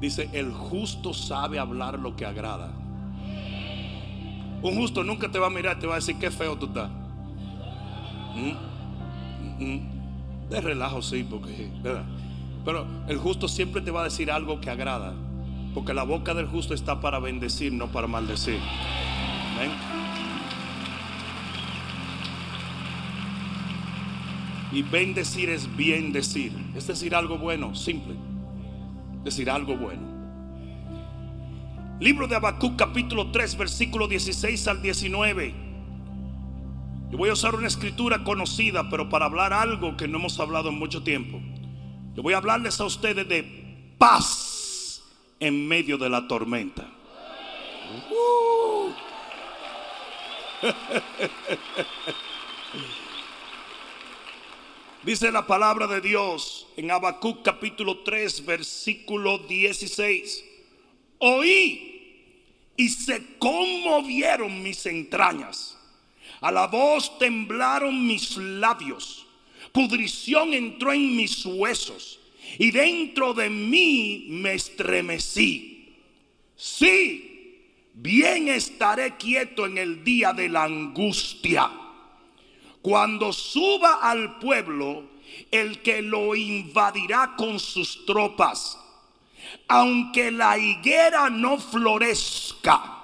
Dice, el justo sabe hablar lo que agrada. Un justo nunca te va a mirar, te va a decir qué feo tú estás. ¿Mm? ¿Mm? De relajo, sí, porque, ¿verdad? Pero el justo siempre te va a decir algo que agrada. Porque la boca del justo está para bendecir, no para maldecir. Y bendecir es bien decir. Es decir algo bueno, simple. Decir algo bueno. Libro de Habacuc capítulo 3 versículo 16 al 19. Yo voy a usar una escritura conocida, pero para hablar algo que no hemos hablado en mucho tiempo. Yo voy a hablarles a ustedes de paz en medio de la tormenta. Uh. Dice la palabra de Dios en Habacuc capítulo 3 versículo 16. Oí y se conmovieron mis entrañas. A la voz temblaron mis labios. Pudrición entró en mis huesos y dentro de mí me estremecí. Sí, bien estaré quieto en el día de la angustia cuando suba al pueblo el que lo invadirá con sus tropas, aunque la higuera no florezca,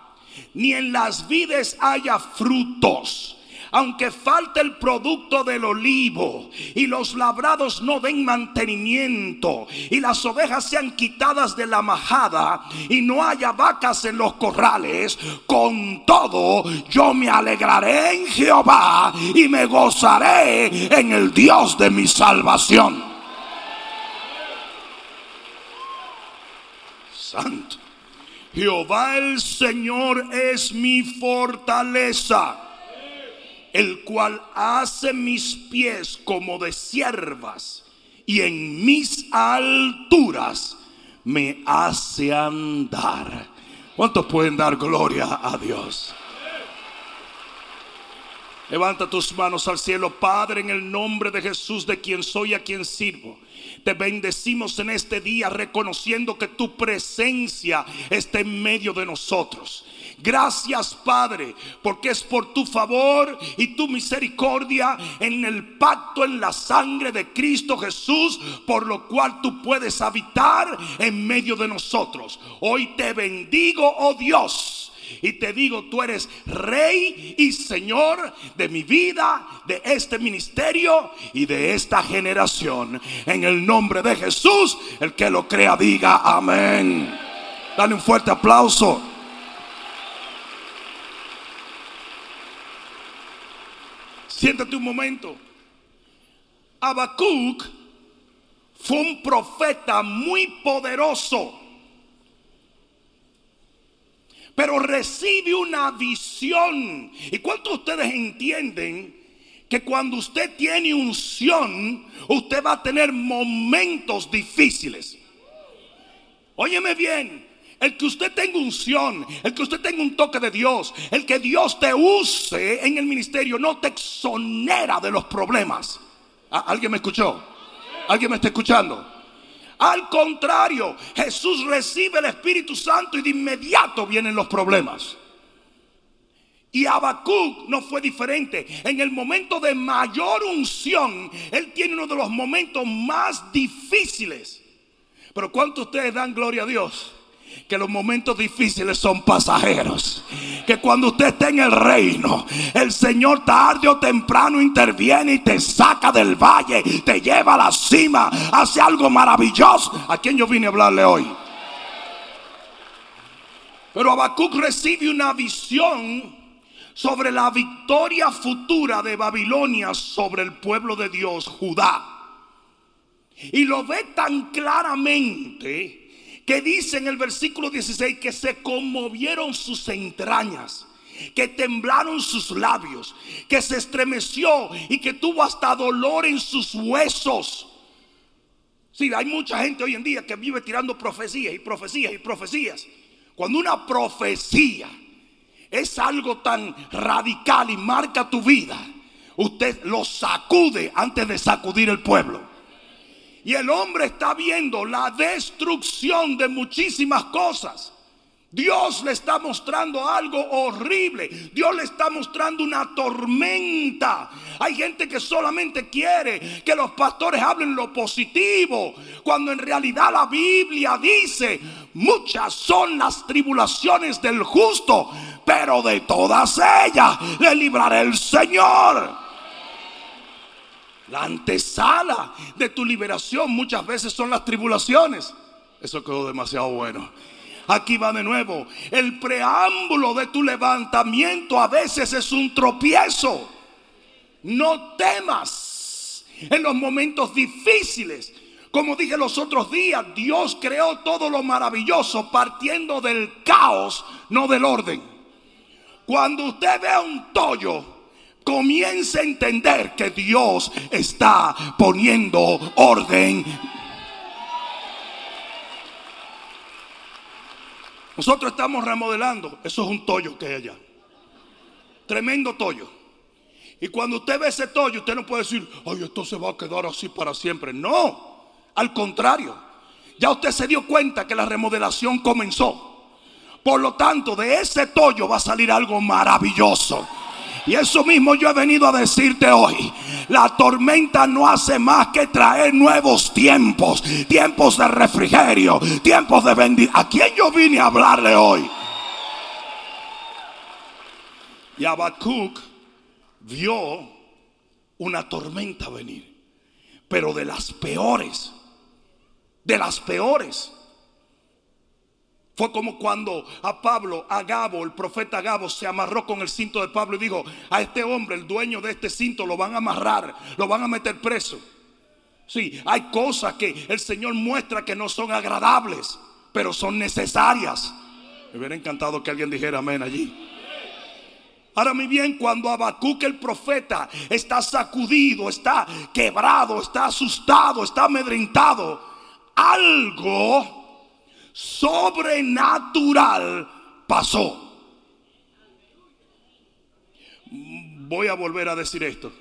ni en las vides haya frutos, aunque falte el producto del olivo y los labrados no den mantenimiento y las ovejas sean quitadas de la majada y no haya vacas en los corrales, con todo yo me alegraré en Jehová y me gozaré en el Dios de mi salvación. Santo. Jehová el Señor es mi fortaleza el cual hace mis pies como de siervas y en mis alturas me hace andar. ¿Cuántos pueden dar gloria a Dios? Levanta tus manos al cielo, Padre, en el nombre de Jesús, de quien soy, a quien sirvo. Te bendecimos en este día reconociendo que tu presencia está en medio de nosotros. Gracias Padre, porque es por tu favor y tu misericordia en el pacto en la sangre de Cristo Jesús, por lo cual tú puedes habitar en medio de nosotros. Hoy te bendigo, oh Dios. Y te digo, tú eres rey y señor de mi vida, de este ministerio y de esta generación. En el nombre de Jesús, el que lo crea diga amén. Dale un fuerte aplauso. Siéntate un momento. Habacuc fue un profeta muy poderoso. Pero recibe una visión. ¿Y cuántos de ustedes entienden que cuando usted tiene unción, usted va a tener momentos difíciles? Óyeme bien, el que usted tenga unción, el que usted tenga un toque de Dios, el que Dios te use en el ministerio, no te exonera de los problemas. Ah, ¿Alguien me escuchó? ¿Alguien me está escuchando? Al contrario, Jesús recibe el Espíritu Santo y de inmediato vienen los problemas. Y Habacuc no fue diferente. En el momento de mayor unción, él tiene uno de los momentos más difíciles. Pero ¿cuántos ustedes dan gloria a Dios? Que los momentos difíciles son pasajeros. Que cuando usted está en el reino, el Señor tarde o temprano interviene y te saca del valle, te lleva a la cima, hace algo maravilloso. ¿A quién yo vine a hablarle hoy? Pero Habacuc recibe una visión sobre la victoria futura de Babilonia sobre el pueblo de Dios, Judá. Y lo ve tan claramente que dice en el versículo 16 que se conmovieron sus entrañas, que temblaron sus labios, que se estremeció y que tuvo hasta dolor en sus huesos. Sí, hay mucha gente hoy en día que vive tirando profecías y profecías y profecías. Cuando una profecía es algo tan radical y marca tu vida, usted lo sacude antes de sacudir el pueblo. Y el hombre está viendo la destrucción de muchísimas cosas. Dios le está mostrando algo horrible. Dios le está mostrando una tormenta. Hay gente que solamente quiere que los pastores hablen lo positivo, cuando en realidad la Biblia dice, muchas son las tribulaciones del justo, pero de todas ellas le librará el Señor. La antesala de tu liberación muchas veces son las tribulaciones. Eso quedó demasiado bueno. Aquí va de nuevo. El preámbulo de tu levantamiento a veces es un tropiezo. No temas en los momentos difíciles. Como dije los otros días, Dios creó todo lo maravilloso partiendo del caos, no del orden. Cuando usted vea un tollo, comience a entender que Dios está poniendo orden Nosotros estamos remodelando. Eso es un tollo que hay allá. Tremendo tollo. Y cuando usted ve ese tollo, usted no puede decir, ay, esto se va a quedar así para siempre. No, al contrario. Ya usted se dio cuenta que la remodelación comenzó. Por lo tanto, de ese tollo va a salir algo maravilloso. Y eso mismo yo he venido a decirte hoy. La tormenta no hace más que traer nuevos tiempos. Tiempos de refrigerio. Tiempos de bendición. ¿A quién yo vine a hablarle hoy? Y Habacuc vio una tormenta venir. Pero de las peores. De las peores. Fue como cuando a Pablo, a Gabo, el profeta Gabo, se amarró con el cinto de Pablo y dijo, a este hombre, el dueño de este cinto, lo van a amarrar, lo van a meter preso. Sí, hay cosas que el Señor muestra que no son agradables, pero son necesarias. Me hubiera encantado que alguien dijera amén allí. Ahora muy bien, cuando Habacuc el profeta está sacudido, está quebrado, está asustado, está amedrentado, algo sobrenatural pasó. Voy a volver a decir esto.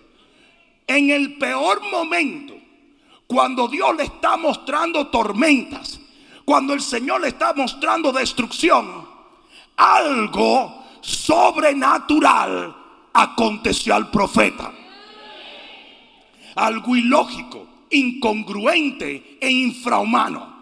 En el peor momento, cuando Dios le está mostrando tormentas, cuando el Señor le está mostrando destrucción, algo sobrenatural aconteció al profeta. Algo ilógico, incongruente e infrahumano.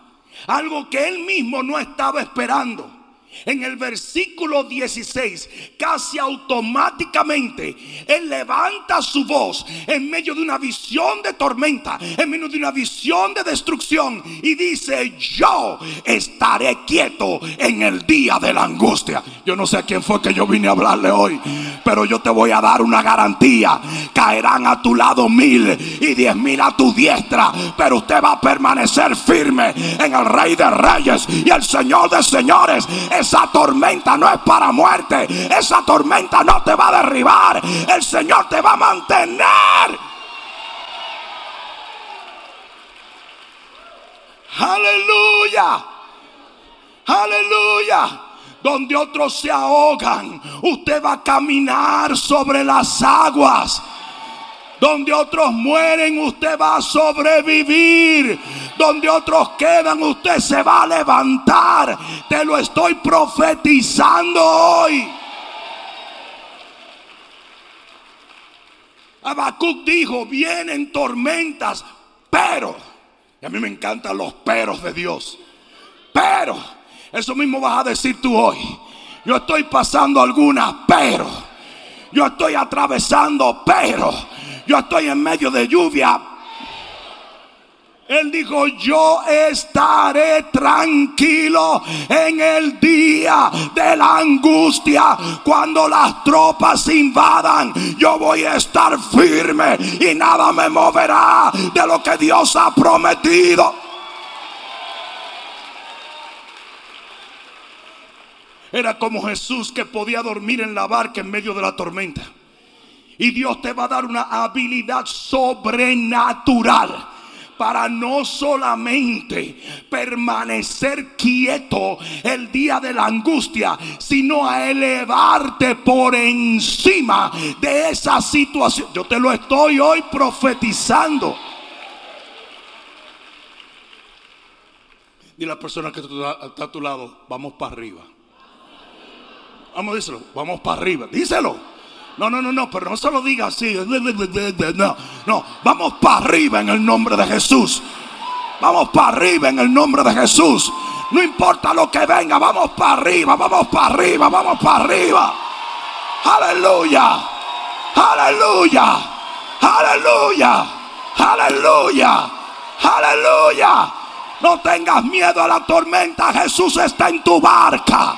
Algo que él mismo no estaba esperando. En el versículo 16, casi automáticamente, Él levanta su voz en medio de una visión de tormenta, en medio de una visión de destrucción, y dice, yo estaré quieto en el día de la angustia. Yo no sé a quién fue que yo vine a hablarle hoy, pero yo te voy a dar una garantía. Caerán a tu lado mil y diez mil a tu diestra, pero usted va a permanecer firme en el Rey de Reyes y el Señor de Señores. Esa tormenta no es para muerte. Esa tormenta no te va a derribar. El Señor te va a mantener. Aleluya. Aleluya. Donde otros se ahogan, usted va a caminar sobre las aguas. Donde otros mueren, usted va a sobrevivir. Donde otros quedan, usted se va a levantar. Te lo estoy profetizando hoy. Habacuc dijo, vienen tormentas, pero, y a mí me encantan los peros de Dios, pero, eso mismo vas a decir tú hoy, yo estoy pasando algunas, pero, yo estoy atravesando, pero, yo estoy en medio de lluvia. Él dijo, yo estaré tranquilo en el día de la angustia. Cuando las tropas invadan, yo voy a estar firme y nada me moverá de lo que Dios ha prometido. Era como Jesús que podía dormir en la barca en medio de la tormenta. Y Dios te va a dar una habilidad sobrenatural para no solamente permanecer quieto el día de la angustia, sino a elevarte por encima de esa situación. Yo te lo estoy hoy profetizando. Dile a la persona que está a tu lado, vamos para arriba. Vamos decirlo, vamos para arriba. Díselo. No, no, no, no, pero no se lo diga así. No, no, vamos para arriba en el nombre de Jesús. Vamos para arriba en el nombre de Jesús. No importa lo que venga, vamos para arriba, vamos para arriba, vamos para arriba. Aleluya, aleluya, aleluya, aleluya, aleluya. No tengas miedo a la tormenta, Jesús está en tu barca.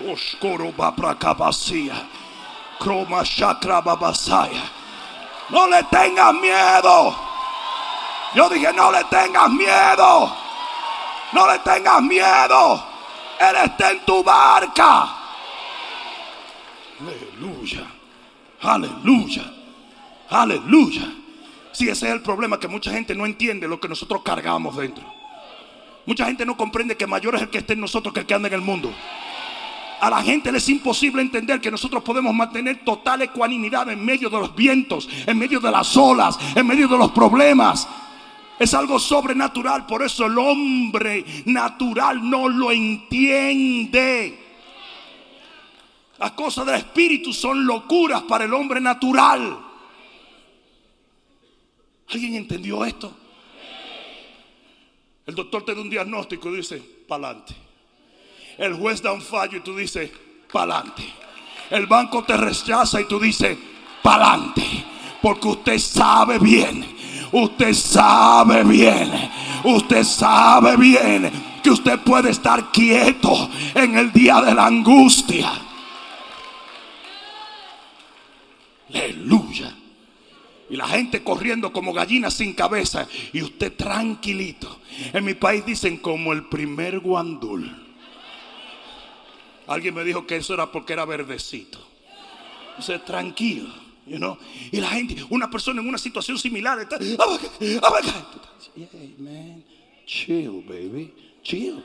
Oscuro Croma chakra. No le tengas miedo. Yo dije, no le tengas miedo. No le tengas miedo. Él está en tu barca. Aleluya. Aleluya. Aleluya. Si ese es el problema, que mucha gente no entiende lo que nosotros cargamos dentro. Mucha gente no comprende que mayor es el que está en nosotros que el que anda en el mundo. A la gente le es imposible entender que nosotros podemos mantener total ecuanimidad en medio de los vientos, en medio de las olas, en medio de los problemas. Es algo sobrenatural, por eso el hombre natural no lo entiende. Las cosas del espíritu son locuras para el hombre natural. ¿Alguien entendió esto? El doctor te da un diagnóstico y dice, pa'lante. El juez da un fallo y tú dices, pa'lante. El banco te rechaza y tú dices, pa'lante. Porque usted sabe bien Usted sabe bien, usted sabe bien que usted puede estar quieto en el día de la angustia. Aleluya. Y la gente corriendo como gallinas sin cabeza. Y usted tranquilito. En mi país dicen como el primer guandul. Alguien me dijo que eso era porque era verdecito. Usted tranquilo. Y la gente, una persona en una situación similar está, oh man, chill, baby, chill.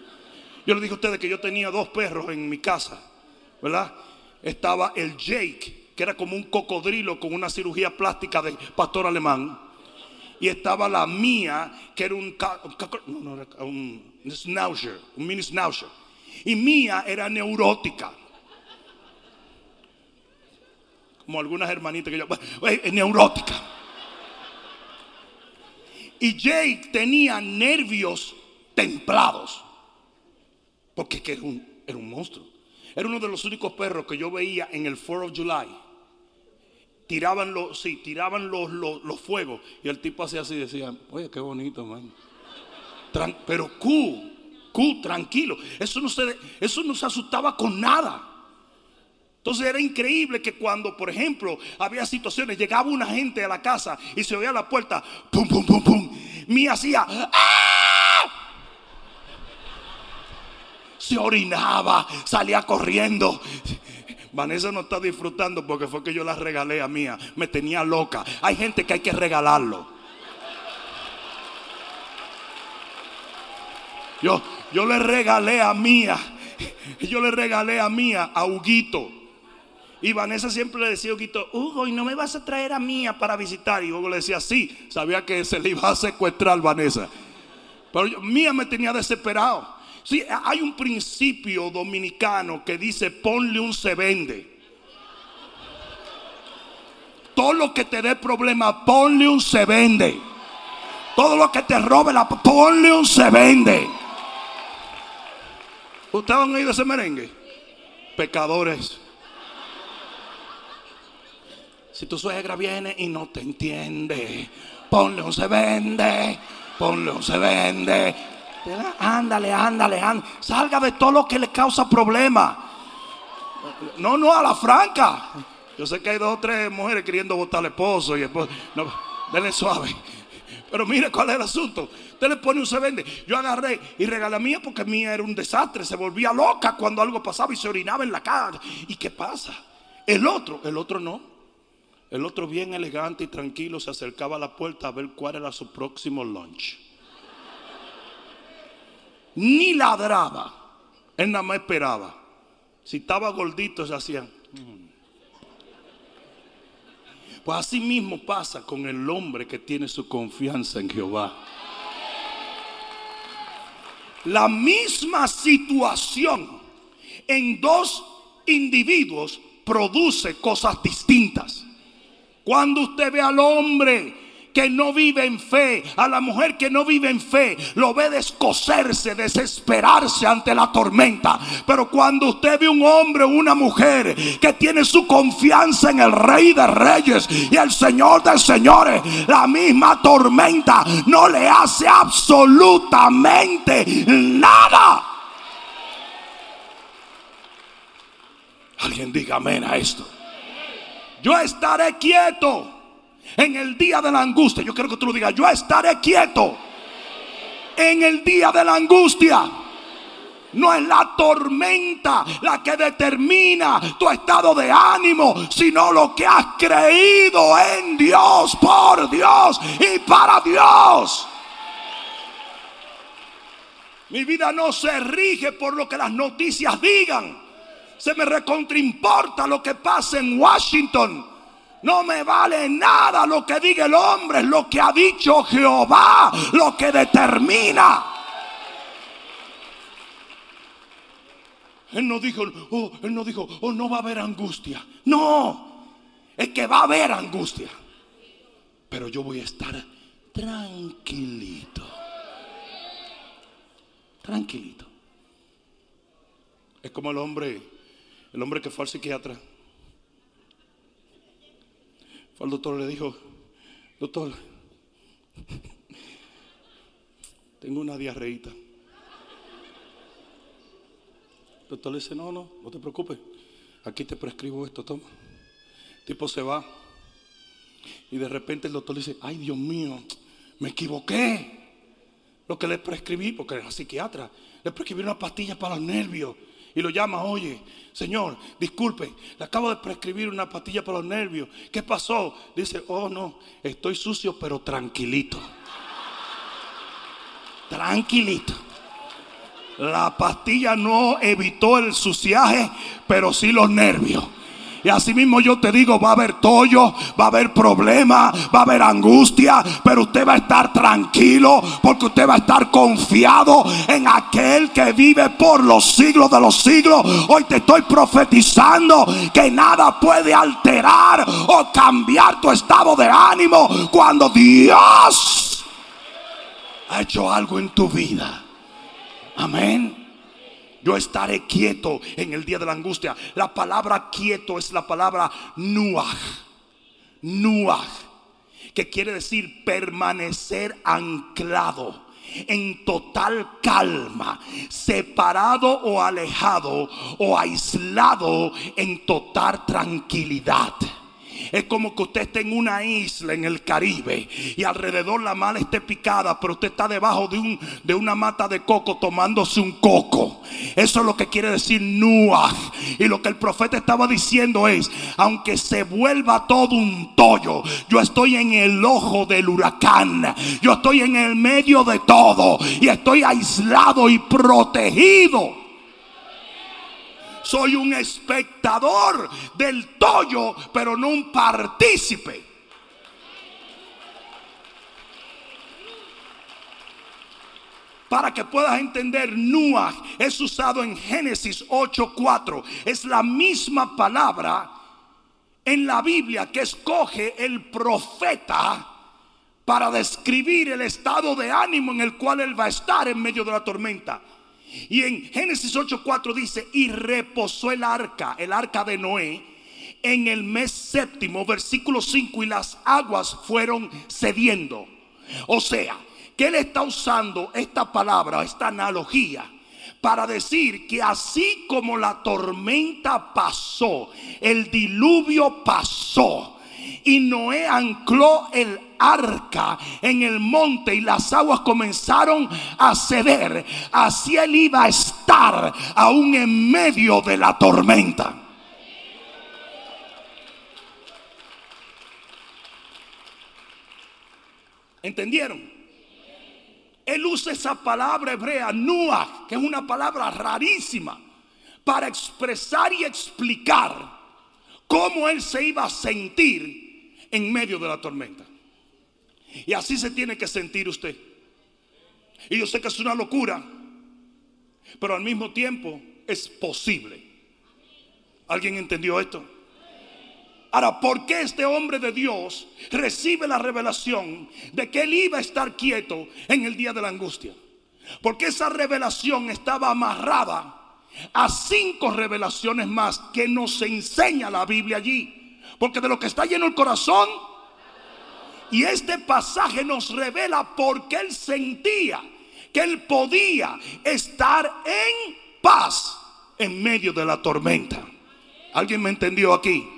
Yo le dije a ustedes que yo tenía dos perros en mi casa, ¿verdad? Estaba el Jake, que era como un cocodrilo con una cirugía plástica de pastor alemán. Y estaba la mía, que era un, un, un schnauzer, un mini schnauzer. Y mía era neurótica como algunas hermanitas que yo, es neurótica. Y Jake tenía nervios templados, porque era un, era un monstruo. Era uno de los únicos perros que yo veía en el 4 of July. Tiraban los, sí, tiraban los, los, fuegos. Y el tipo hacía así, decía, oye, qué bonito, man. pero Q, Q, tranquilo. Eso no, se, eso no se asustaba con nada. Entonces era increíble que cuando, por ejemplo, había situaciones, llegaba una gente a la casa y se oía la puerta, pum, pum, pum, pum. Mi hacía, ¡ah! Se orinaba, salía corriendo. Vanessa no está disfrutando porque fue que yo la regalé a mía. Me tenía loca. Hay gente que hay que regalarlo. Yo, yo le regalé a mía. Yo le regalé a mía a Huguito. Y Vanessa siempre le decía a Hugo, ¿y no me vas a traer a Mía para visitar? Y Hugo le decía, sí, sabía que se le iba a secuestrar Vanessa. Pero Mía me tenía desesperado. Sí, hay un principio dominicano que dice, ponle un se vende. Todo lo que te dé problema, ponle un se vende. Todo lo que te robe, la, ponle un se vende. ¿Ustedes han oído ese merengue? Pecadores si tu suegra viene y no te entiende, ponle un se vende, ponle un se vende. Ándale, ándale, ándale. Salga de todo lo que le causa problema. No, no, a la franca. Yo sé que hay dos o tres mujeres queriendo votar al esposo y después, no, suave. Pero mire cuál es el asunto. Usted le pone un se vende. Yo agarré y regalé mía porque mía era un desastre. Se volvía loca cuando algo pasaba y se orinaba en la cara. ¿Y qué pasa? El otro, el otro no. El otro bien elegante y tranquilo se acercaba a la puerta a ver cuál era su próximo lunch. Ni ladraba. Él nada más esperaba. Si estaba gordito se hacían. Mm". Pues así mismo pasa con el hombre que tiene su confianza en Jehová. La misma situación en dos individuos produce cosas distintas. Cuando usted ve al hombre que no vive en fe, a la mujer que no vive en fe, lo ve descoserse, desesperarse ante la tormenta. Pero cuando usted ve un hombre o una mujer que tiene su confianza en el Rey de Reyes y el Señor de Señores, la misma tormenta no le hace absolutamente nada. Alguien diga amén a esto. Yo estaré quieto en el día de la angustia. Yo quiero que tú lo digas. Yo estaré quieto en el día de la angustia. No es la tormenta la que determina tu estado de ánimo, sino lo que has creído en Dios, por Dios y para Dios. Mi vida no se rige por lo que las noticias digan. Se me recontraimporta lo que pasa en Washington. No me vale nada lo que diga el hombre, es lo que ha dicho Jehová, lo que determina. Él no dijo, oh, él no dijo, oh, no va a haber angustia. No, es que va a haber angustia. Pero yo voy a estar tranquilito. Tranquilito. Es como el hombre el hombre que fue al psiquiatra, fue al doctor le dijo, doctor, tengo una diarreita. El doctor le dice, no, no, no te preocupes, aquí te prescribo esto, toma. El tipo se va y de repente el doctor le dice, ay Dios mío, me equivoqué. Lo que le prescribí, porque era psiquiatra, le prescribí una pastilla para los nervios y lo llama, oye, Señor, disculpe, le acabo de prescribir una pastilla para los nervios. ¿Qué pasó? Dice, oh no, estoy sucio pero tranquilito. Tranquilito. La pastilla no evitó el suciaje, pero sí los nervios. Y así mismo yo te digo, va a haber tollo, va a haber problema, va a haber angustia, pero usted va a estar tranquilo porque usted va a estar confiado en aquel que vive por los siglos de los siglos. Hoy te estoy profetizando que nada puede alterar o cambiar tu estado de ánimo cuando Dios ha hecho algo en tu vida. Amén. Yo estaré quieto en el día de la angustia. La palabra quieto es la palabra nuaj. Nuaj. Que quiere decir permanecer anclado en total calma, separado o alejado o aislado en total tranquilidad. Es como que usted esté en una isla en el Caribe y alrededor la mala esté picada, pero usted está debajo de, un, de una mata de coco tomándose un coco. Eso es lo que quiere decir Nuah. Y lo que el profeta estaba diciendo es, aunque se vuelva todo un tollo, yo estoy en el ojo del huracán. Yo estoy en el medio de todo y estoy aislado y protegido soy un espectador del tollo, pero no un partícipe. Para que puedas entender, Nuah es usado en Génesis 8:4. Es la misma palabra en la Biblia que escoge el profeta para describir el estado de ánimo en el cual él va a estar en medio de la tormenta. Y en Génesis 8:4 dice, y reposó el arca, el arca de Noé, en el mes séptimo, versículo 5, y las aguas fueron cediendo. O sea, que él está usando esta palabra, esta analogía, para decir que así como la tormenta pasó, el diluvio pasó, y Noé ancló el arca en el monte y las aguas comenzaron a ceder, así él iba a estar aún en medio de la tormenta. ¿Entendieron? Él usa esa palabra hebrea, Nuah, que es una palabra rarísima, para expresar y explicar cómo él se iba a sentir en medio de la tormenta. Y así se tiene que sentir usted. Y yo sé que es una locura, pero al mismo tiempo es posible. ¿Alguien entendió esto? Ahora, ¿por qué este hombre de Dios recibe la revelación de que él iba a estar quieto en el día de la angustia? Porque esa revelación estaba amarrada a cinco revelaciones más que nos enseña la Biblia allí. Porque de lo que está lleno el corazón, y este pasaje nos revela por qué él sentía que él podía estar en paz en medio de la tormenta. ¿Alguien me entendió aquí?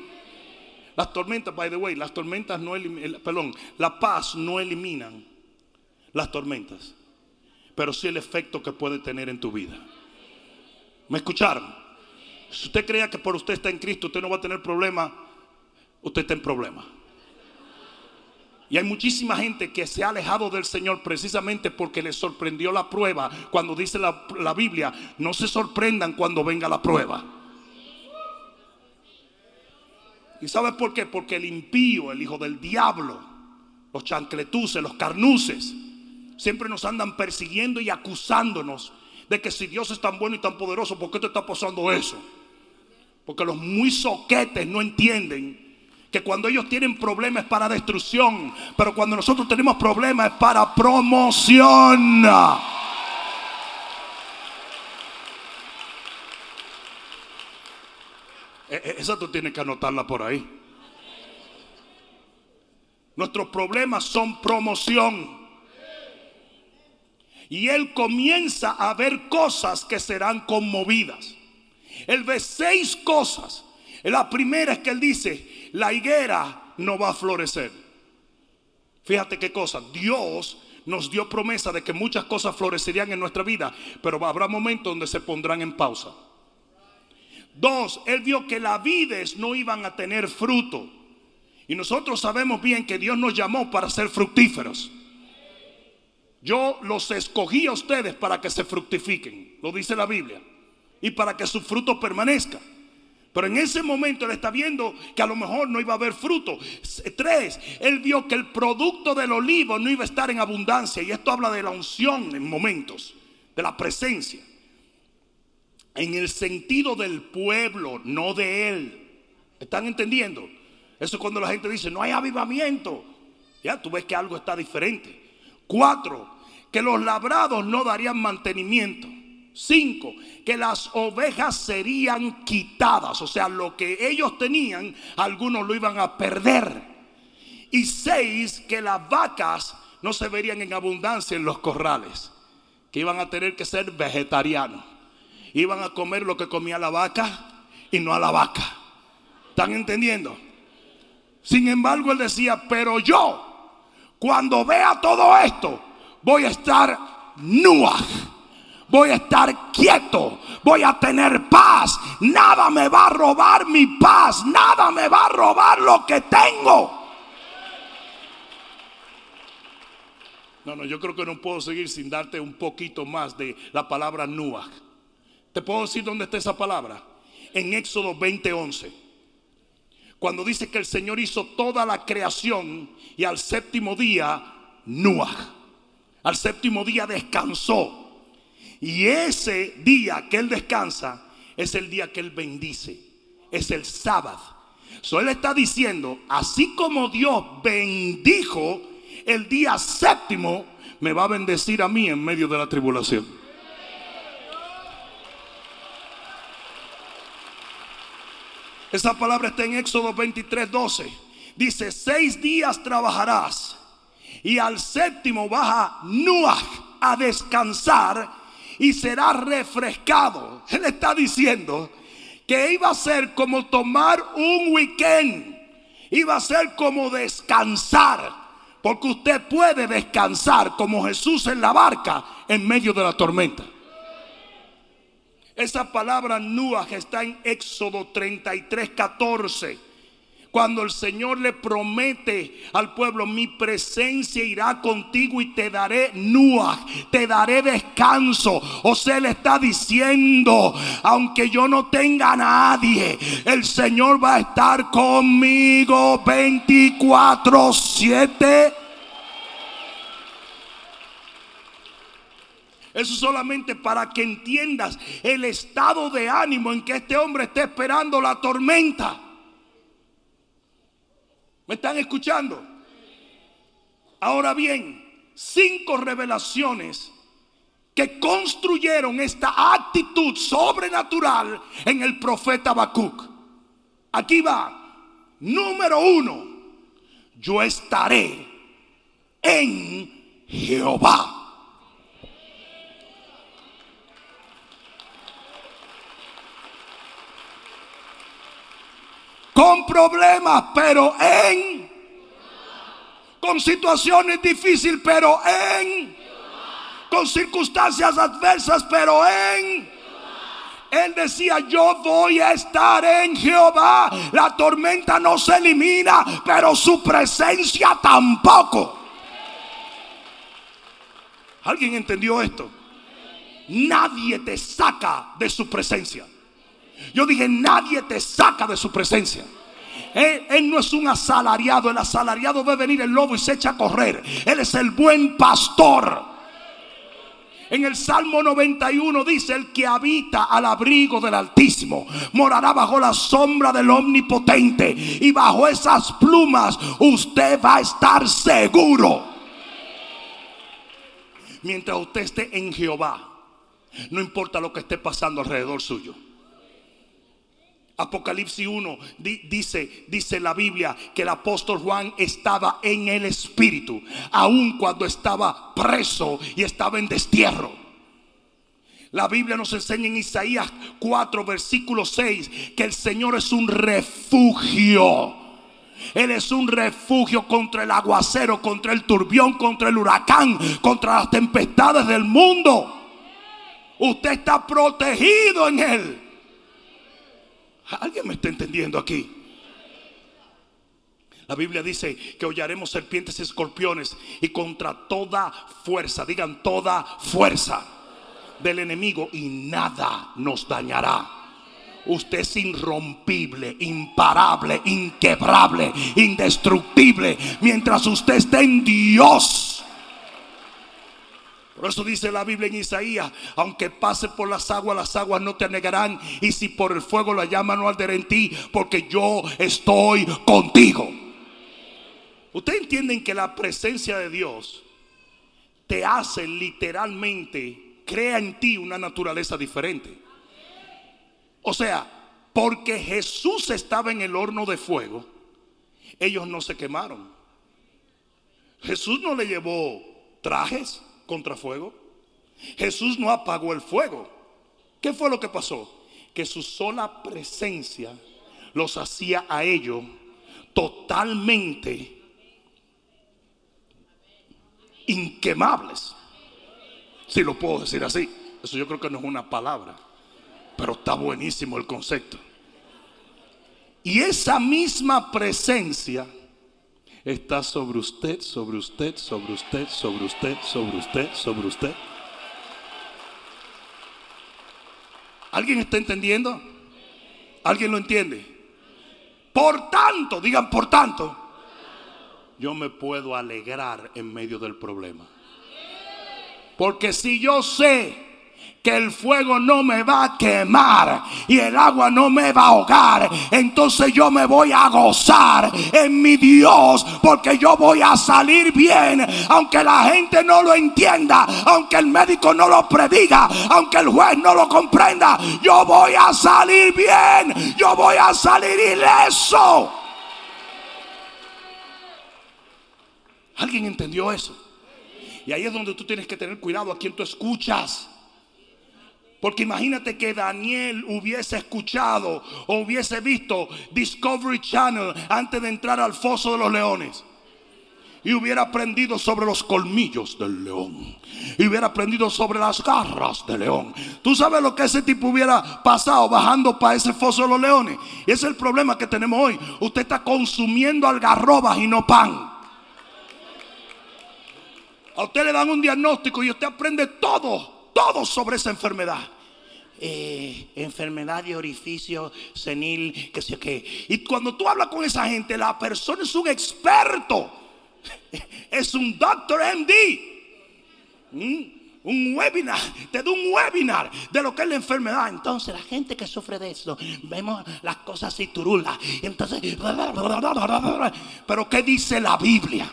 Las tormentas, by the way, las tormentas no eliminan, perdón, la paz no eliminan las tormentas, pero sí el efecto que puede tener en tu vida. ¿Me escucharon? Si usted crea que por usted está en Cristo, usted no va a tener problema, usted está en problema. Y hay muchísima gente que se ha alejado del Señor precisamente porque le sorprendió la prueba. Cuando dice la, la Biblia, no se sorprendan cuando venga la prueba. ¿Y sabes por qué? Porque el impío, el hijo del diablo, los chancletuces, los carnuces, siempre nos andan persiguiendo y acusándonos de que si Dios es tan bueno y tan poderoso, ¿por qué te está pasando eso? Porque los muy soquetes no entienden que cuando ellos tienen problemas es para destrucción, pero cuando nosotros tenemos problemas es para promoción. E, e, esa tú tienes que anotarla por ahí. Nuestros problemas son promoción. Y él comienza a ver cosas que serán conmovidas. Él ve seis cosas. La primera es que él dice, la higuera no va a florecer. Fíjate qué cosa. Dios nos dio promesa de que muchas cosas florecerían en nuestra vida, pero habrá momentos donde se pondrán en pausa. Dos, él vio que las vides no iban a tener fruto. Y nosotros sabemos bien que Dios nos llamó para ser fructíferos. Yo los escogí a ustedes para que se fructifiquen, lo dice la Biblia, y para que su fruto permanezca. Pero en ese momento él está viendo que a lo mejor no iba a haber fruto. Tres, él vio que el producto del olivo no iba a estar en abundancia. Y esto habla de la unción en momentos, de la presencia en el sentido del pueblo, no de él. ¿Están entendiendo? Eso es cuando la gente dice, no hay avivamiento. Ya tú ves que algo está diferente. Cuatro, que los labrados no darían mantenimiento. Cinco, que las ovejas serían quitadas. O sea, lo que ellos tenían, algunos lo iban a perder. Y seis, que las vacas no se verían en abundancia en los corrales. Que iban a tener que ser vegetarianos iban a comer lo que comía la vaca y no a la vaca. ¿Están entendiendo? Sin embargo, él decía, pero yo, cuando vea todo esto, voy a estar nua. Voy a estar quieto, voy a tener paz. Nada me va a robar mi paz, nada me va a robar lo que tengo. No, no, yo creo que no puedo seguir sin darte un poquito más de la palabra Nuach. ¿Te puedo decir dónde está esa palabra? En Éxodo 20:11. Cuando dice que el Señor hizo toda la creación y al séptimo día, Noah. Al séptimo día descansó. Y ese día que Él descansa es el día que Él bendice. Es el sábado. So Él está diciendo, así como Dios bendijo el día séptimo, me va a bendecir a mí en medio de la tribulación. Esa palabra está en Éxodo 23, 12. Dice, seis días trabajarás y al séptimo vas a Nuach a descansar y será refrescado. Él está diciendo que iba a ser como tomar un weekend. Iba a ser como descansar. Porque usted puede descansar como Jesús en la barca en medio de la tormenta. Esa palabra Nuaj está en Éxodo 33, 14. Cuando el Señor le promete al pueblo, mi presencia irá contigo y te daré Nuaj, te daré descanso. O sea, le está diciendo, aunque yo no tenga a nadie, el Señor va a estar conmigo 24, 7. Eso solamente para que entiendas el estado de ánimo en que este hombre está esperando la tormenta. ¿Me están escuchando? Ahora bien, cinco revelaciones que construyeron esta actitud sobrenatural en el profeta Habacuc. Aquí va. Número uno, yo estaré en Jehová. Con problemas, pero en... Con situaciones difíciles, pero en... Con circunstancias adversas, pero en... Él decía, yo voy a estar en Jehová. La tormenta no se elimina, pero su presencia tampoco. ¿Alguien entendió esto? Nadie te saca de su presencia. Yo dije, nadie te saca de su presencia. Él, no es un asalariado. El asalariado ve venir el lobo y se echa a correr. Él es el buen pastor. En el Salmo 91 dice, el que habita al abrigo del Altísimo morará bajo la sombra del Omnipotente. Y bajo esas plumas usted va a estar seguro. Mientras usted esté en Jehová, no importa lo que esté pasando alrededor suyo. Apocalipsis 1 dice, dice la Biblia que el apóstol Juan estaba en el Espíritu, aun cuando estaba preso y estaba en destierro. La Biblia nos enseña en Isaías 4, versículo 6, que el Señor es un refugio. Él es un refugio contra el aguacero, contra el turbión, contra el huracán, contra las tempestades del mundo. Usted está protegido en Él. ¿Alguien me está entendiendo aquí? La Biblia dice que hollaremos serpientes y escorpiones y contra toda fuerza, digan toda fuerza del enemigo y nada nos dañará. Usted es irrompible, imparable, inquebrable, indestructible mientras usted esté en Dios. Por eso dice la Biblia en Isaías, aunque pase por las aguas, las aguas no te anegarán. Y si por el fuego la llama no arderá en ti, porque yo estoy contigo. Ustedes entienden que la presencia de Dios te hace literalmente, crea en ti una naturaleza diferente. O sea, porque Jesús estaba en el horno de fuego, ellos no se quemaron. Jesús no le llevó trajes contra fuego. Jesús no apagó el fuego. ¿Qué fue lo que pasó? Que su sola presencia los hacía a ellos totalmente inquemables. Si lo puedo decir así. Eso yo creo que no es una palabra. Pero está buenísimo el concepto. Y esa misma presencia está sobre usted, sobre usted, sobre usted, sobre usted, sobre usted, sobre usted. ¿Alguien está entendiendo? ¿Alguien lo entiende? Por tanto, digan por tanto, yo me puedo alegrar en medio del problema. Porque si yo sé que el fuego no me va a quemar y el agua no me va a ahogar, entonces yo me voy a gozar en mi Dios porque yo voy a salir bien, aunque la gente no lo entienda, aunque el médico no lo prediga, aunque el juez no lo comprenda, yo voy a salir bien, yo voy a salir ileso. ¿Alguien entendió eso? Y ahí es donde tú tienes que tener cuidado a quien tú escuchas. Porque imagínate que Daniel hubiese escuchado o hubiese visto Discovery Channel antes de entrar al foso de los leones. Y hubiera aprendido sobre los colmillos del león. Y hubiera aprendido sobre las garras del león. Tú sabes lo que ese tipo hubiera pasado bajando para ese foso de los leones. Y ese es el problema que tenemos hoy. Usted está consumiendo algarrobas y no pan. A usted le dan un diagnóstico y usted aprende todo, todo sobre esa enfermedad. Eh, enfermedad de orificio senil, que sé qué. Y cuando tú hablas con esa gente, la persona es un experto. Es un doctor MD. ¿Mm? un webinar, te doy un webinar de lo que es la enfermedad. Entonces, la gente que sufre de eso, vemos las cosas así turulas. Entonces, pero ¿qué dice la Biblia?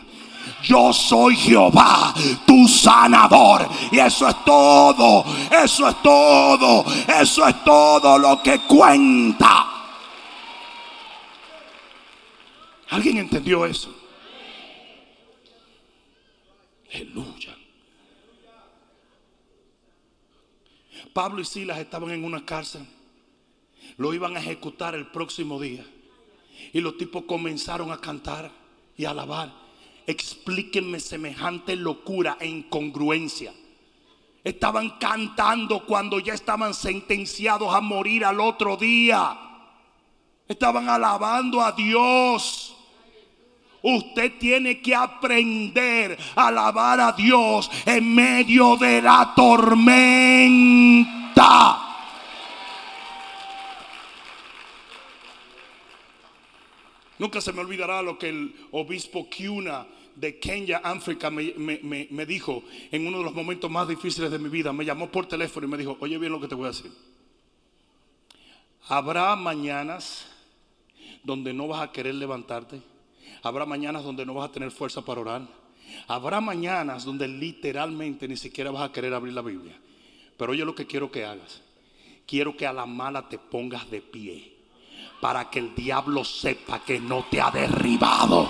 Yo soy Jehová, tu sanador. Y eso es todo, eso es todo, eso es todo lo que cuenta. ¿Alguien entendió eso? Aleluya. Pablo y Silas estaban en una cárcel. Lo iban a ejecutar el próximo día. Y los tipos comenzaron a cantar y a alabar. Explíquenme semejante locura e incongruencia. Estaban cantando cuando ya estaban sentenciados a morir al otro día. Estaban alabando a Dios. Usted tiene que aprender a alabar a Dios en medio de la tormenta. Nunca se me olvidará lo que el obispo Kiuna de Kenya, África, me, me, dijo en uno de los momentos más difíciles de mi vida. Me llamó por teléfono y me dijo, oye bien lo que te voy a decir. Habrá mañanas donde no vas a querer levantarte Habrá mañanas donde no vas a tener fuerza para orar. Habrá mañanas donde literalmente ni siquiera vas a querer abrir la Biblia. Pero oye lo que quiero que hagas. Quiero que a la mala te pongas de pie. Para que el diablo sepa que no te ha derribado.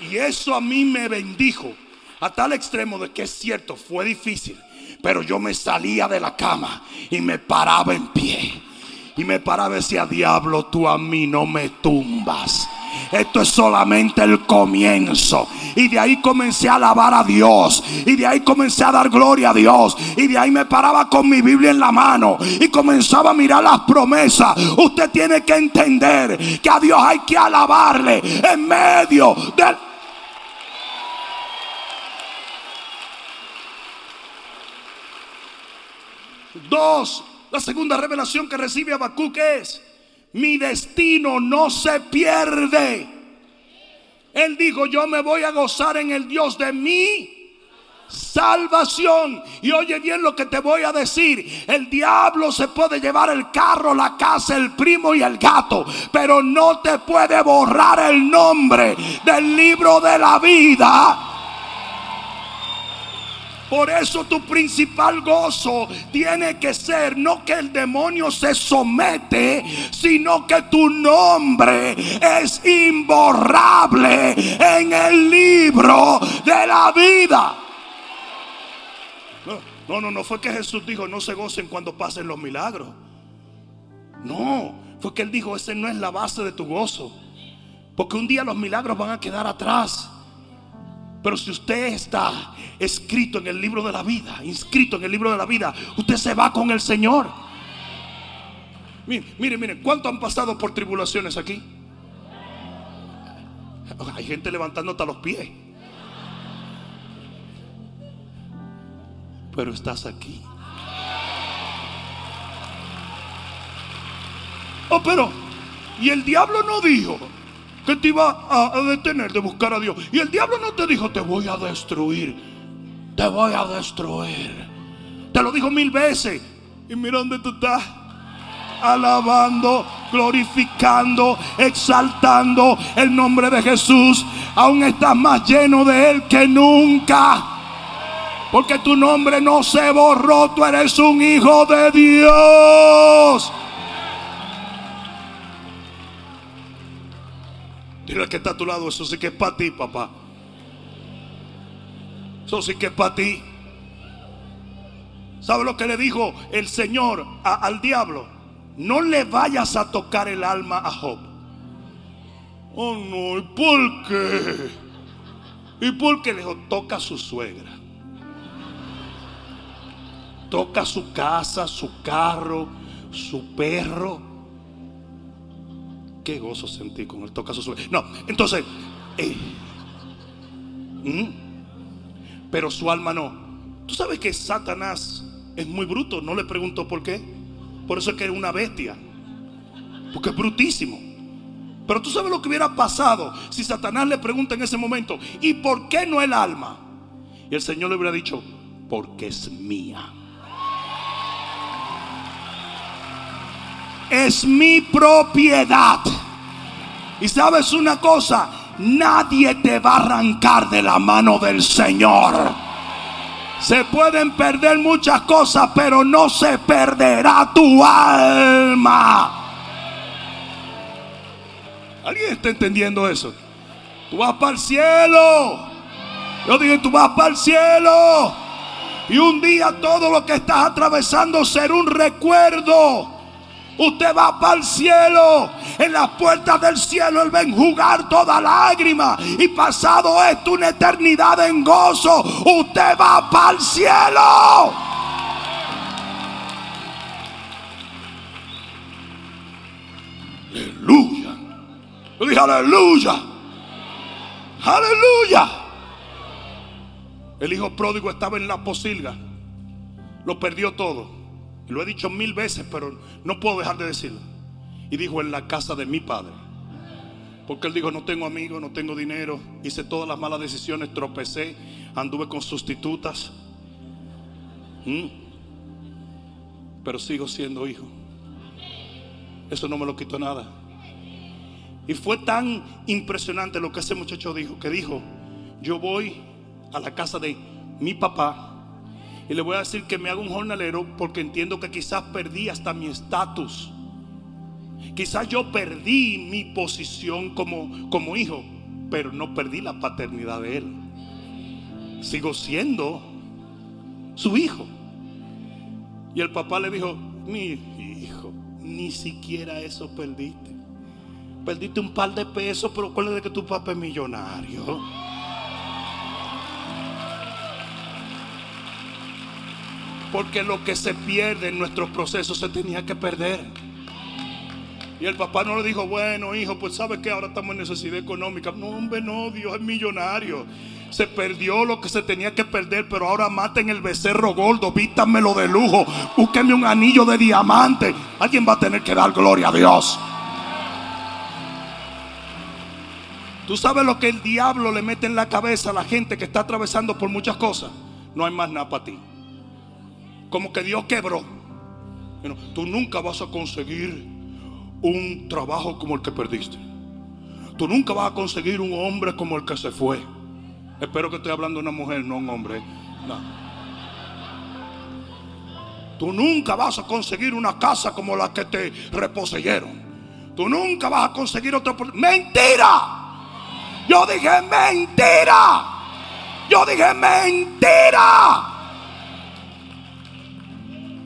Y eso a mí me bendijo a tal extremo de que es cierto, fue difícil. Pero yo me salía de la cama y me paraba en pie. Y me paraba y decía, diablo, tú a mí no me tumbas. Esto es solamente el comienzo. Y de ahí comencé a alabar a Dios. Y de ahí comencé a dar gloria a Dios. Y de ahí me paraba con mi Biblia en la mano. Y comenzaba a mirar las promesas. Usted tiene que entender que a Dios hay que alabarle en medio del... Dos, la segunda revelación que recibe Habacuc es, mi destino no se pierde. Él dijo, yo me voy a gozar en el Dios de mi salvación. Y oye bien lo que te voy a decir. El diablo se puede llevar el carro, la casa, el primo y el gato. Pero no te puede borrar el nombre del libro de la vida por eso tu principal gozo tiene que ser no que el demonio se somete, sino que tu nombre es imborrable en el libro de la vida. No, no, no fue que Jesús dijo no se gocen cuando pasen los milagros. No, fue que él dijo ese no es la base de tu gozo. Porque un día los milagros van a quedar atrás. Pero si usted está escrito en el libro de la vida, inscrito en el libro de la vida, usted se va con el Señor. Mire, mire, mire, ¿cuánto han pasado por tribulaciones aquí? Hay gente levantando hasta los pies. Pero estás aquí. Oh, pero, y el diablo no dijo, que te iba a, detener de buscar a Dios. Y el diablo no te dijo, te voy a destruir. Te voy a destruir. Te lo dijo mil veces. Y mira dónde tú estás. Alabando, glorificando, exaltando el nombre de Jesús. Aún estás más lleno de Él que nunca. Porque tu nombre no se borró. Tú eres un hijo de Dios. Dile que está a tu lado, eso sí que es para ti, papá. Eso sí que es para ti. ¿Sabe lo que le dijo el Señor al diablo? No le vayas a tocar el alma a Job. Oh no, ¿y por qué? ¿Y por qué le dijo? Toca a su suegra. Toca su casa, su carro, su perro qué gozo sentí con el toca su No, entonces, eh, mm, pero su alma no. Tú sabes que Satanás es muy bruto, no le preguntó por qué. Por eso es que es una bestia, porque es brutísimo. Pero tú sabes lo que hubiera pasado si Satanás le pregunta en ese momento, ¿y por qué no el alma? Y el Señor le hubiera dicho, porque es mía. Es mi propiedad. Y sabes una cosa, nadie te va a arrancar de la mano del Señor. Se pueden perder muchas cosas, pero no se perderá tu alma. ¿Alguien está entendiendo eso? Tú vas para el cielo. Yo dije, tú vas para el cielo. Y un día todo lo que estás atravesando será un recuerdo. Usted va para el cielo. En las puertas del cielo Él va a enjugar toda lágrima. Y pasado esto, una eternidad en gozo. Usted va para el cielo. Aleluya. Yo dije aleluya. Aleluya. El hijo pródigo estaba en la posilga. Lo perdió todo. Lo he dicho mil veces, pero no puedo dejar de decirlo. Y dijo, en la casa de mi padre. Porque él dijo, no tengo amigos, no tengo dinero. Hice todas las malas decisiones, tropecé, anduve con sustitutas. ¿Mm? Pero sigo siendo hijo. Eso no me lo quitó nada. Y fue tan impresionante lo que ese muchacho dijo, que dijo, yo voy a la casa de mi papá y le voy a decir que me haga un jornalero porque entiendo que quizás perdí hasta mi estatus. Quizás yo perdí mi posición como, como hijo, pero no perdí la paternidad de él. Sigo siendo su hijo. Y el papá le dijo, mi hijo, ni siquiera eso perdiste. Perdiste un par de pesos, pero de que tu papá es millonario. Porque lo que se pierde en nuestros procesos se tenía que perder. Y el papá no le dijo, bueno, hijo, pues sabes que ahora estamos en necesidad económica. No, hombre, no, Dios es millonario. Se perdió lo que se tenía que perder, pero ahora maten el becerro gordo, vítanmelo de lujo, búsquenme un anillo de diamante. Alguien va a tener que dar gloria a Dios. Tú sabes lo que el diablo le mete en la cabeza a la gente que está atravesando por muchas cosas. No hay más nada para ti como que Dios quebró. Tú nunca vas a conseguir un trabajo como el que perdiste. Tú nunca vas a conseguir un hombre como el que se fue. Espero que esté hablando de una mujer, no un hombre. Tú nunca vas a conseguir una casa como la que te reposeyeron. Tú nunca vas a conseguir otra. Mentira. Yo dije mentira. Yo dije mentira.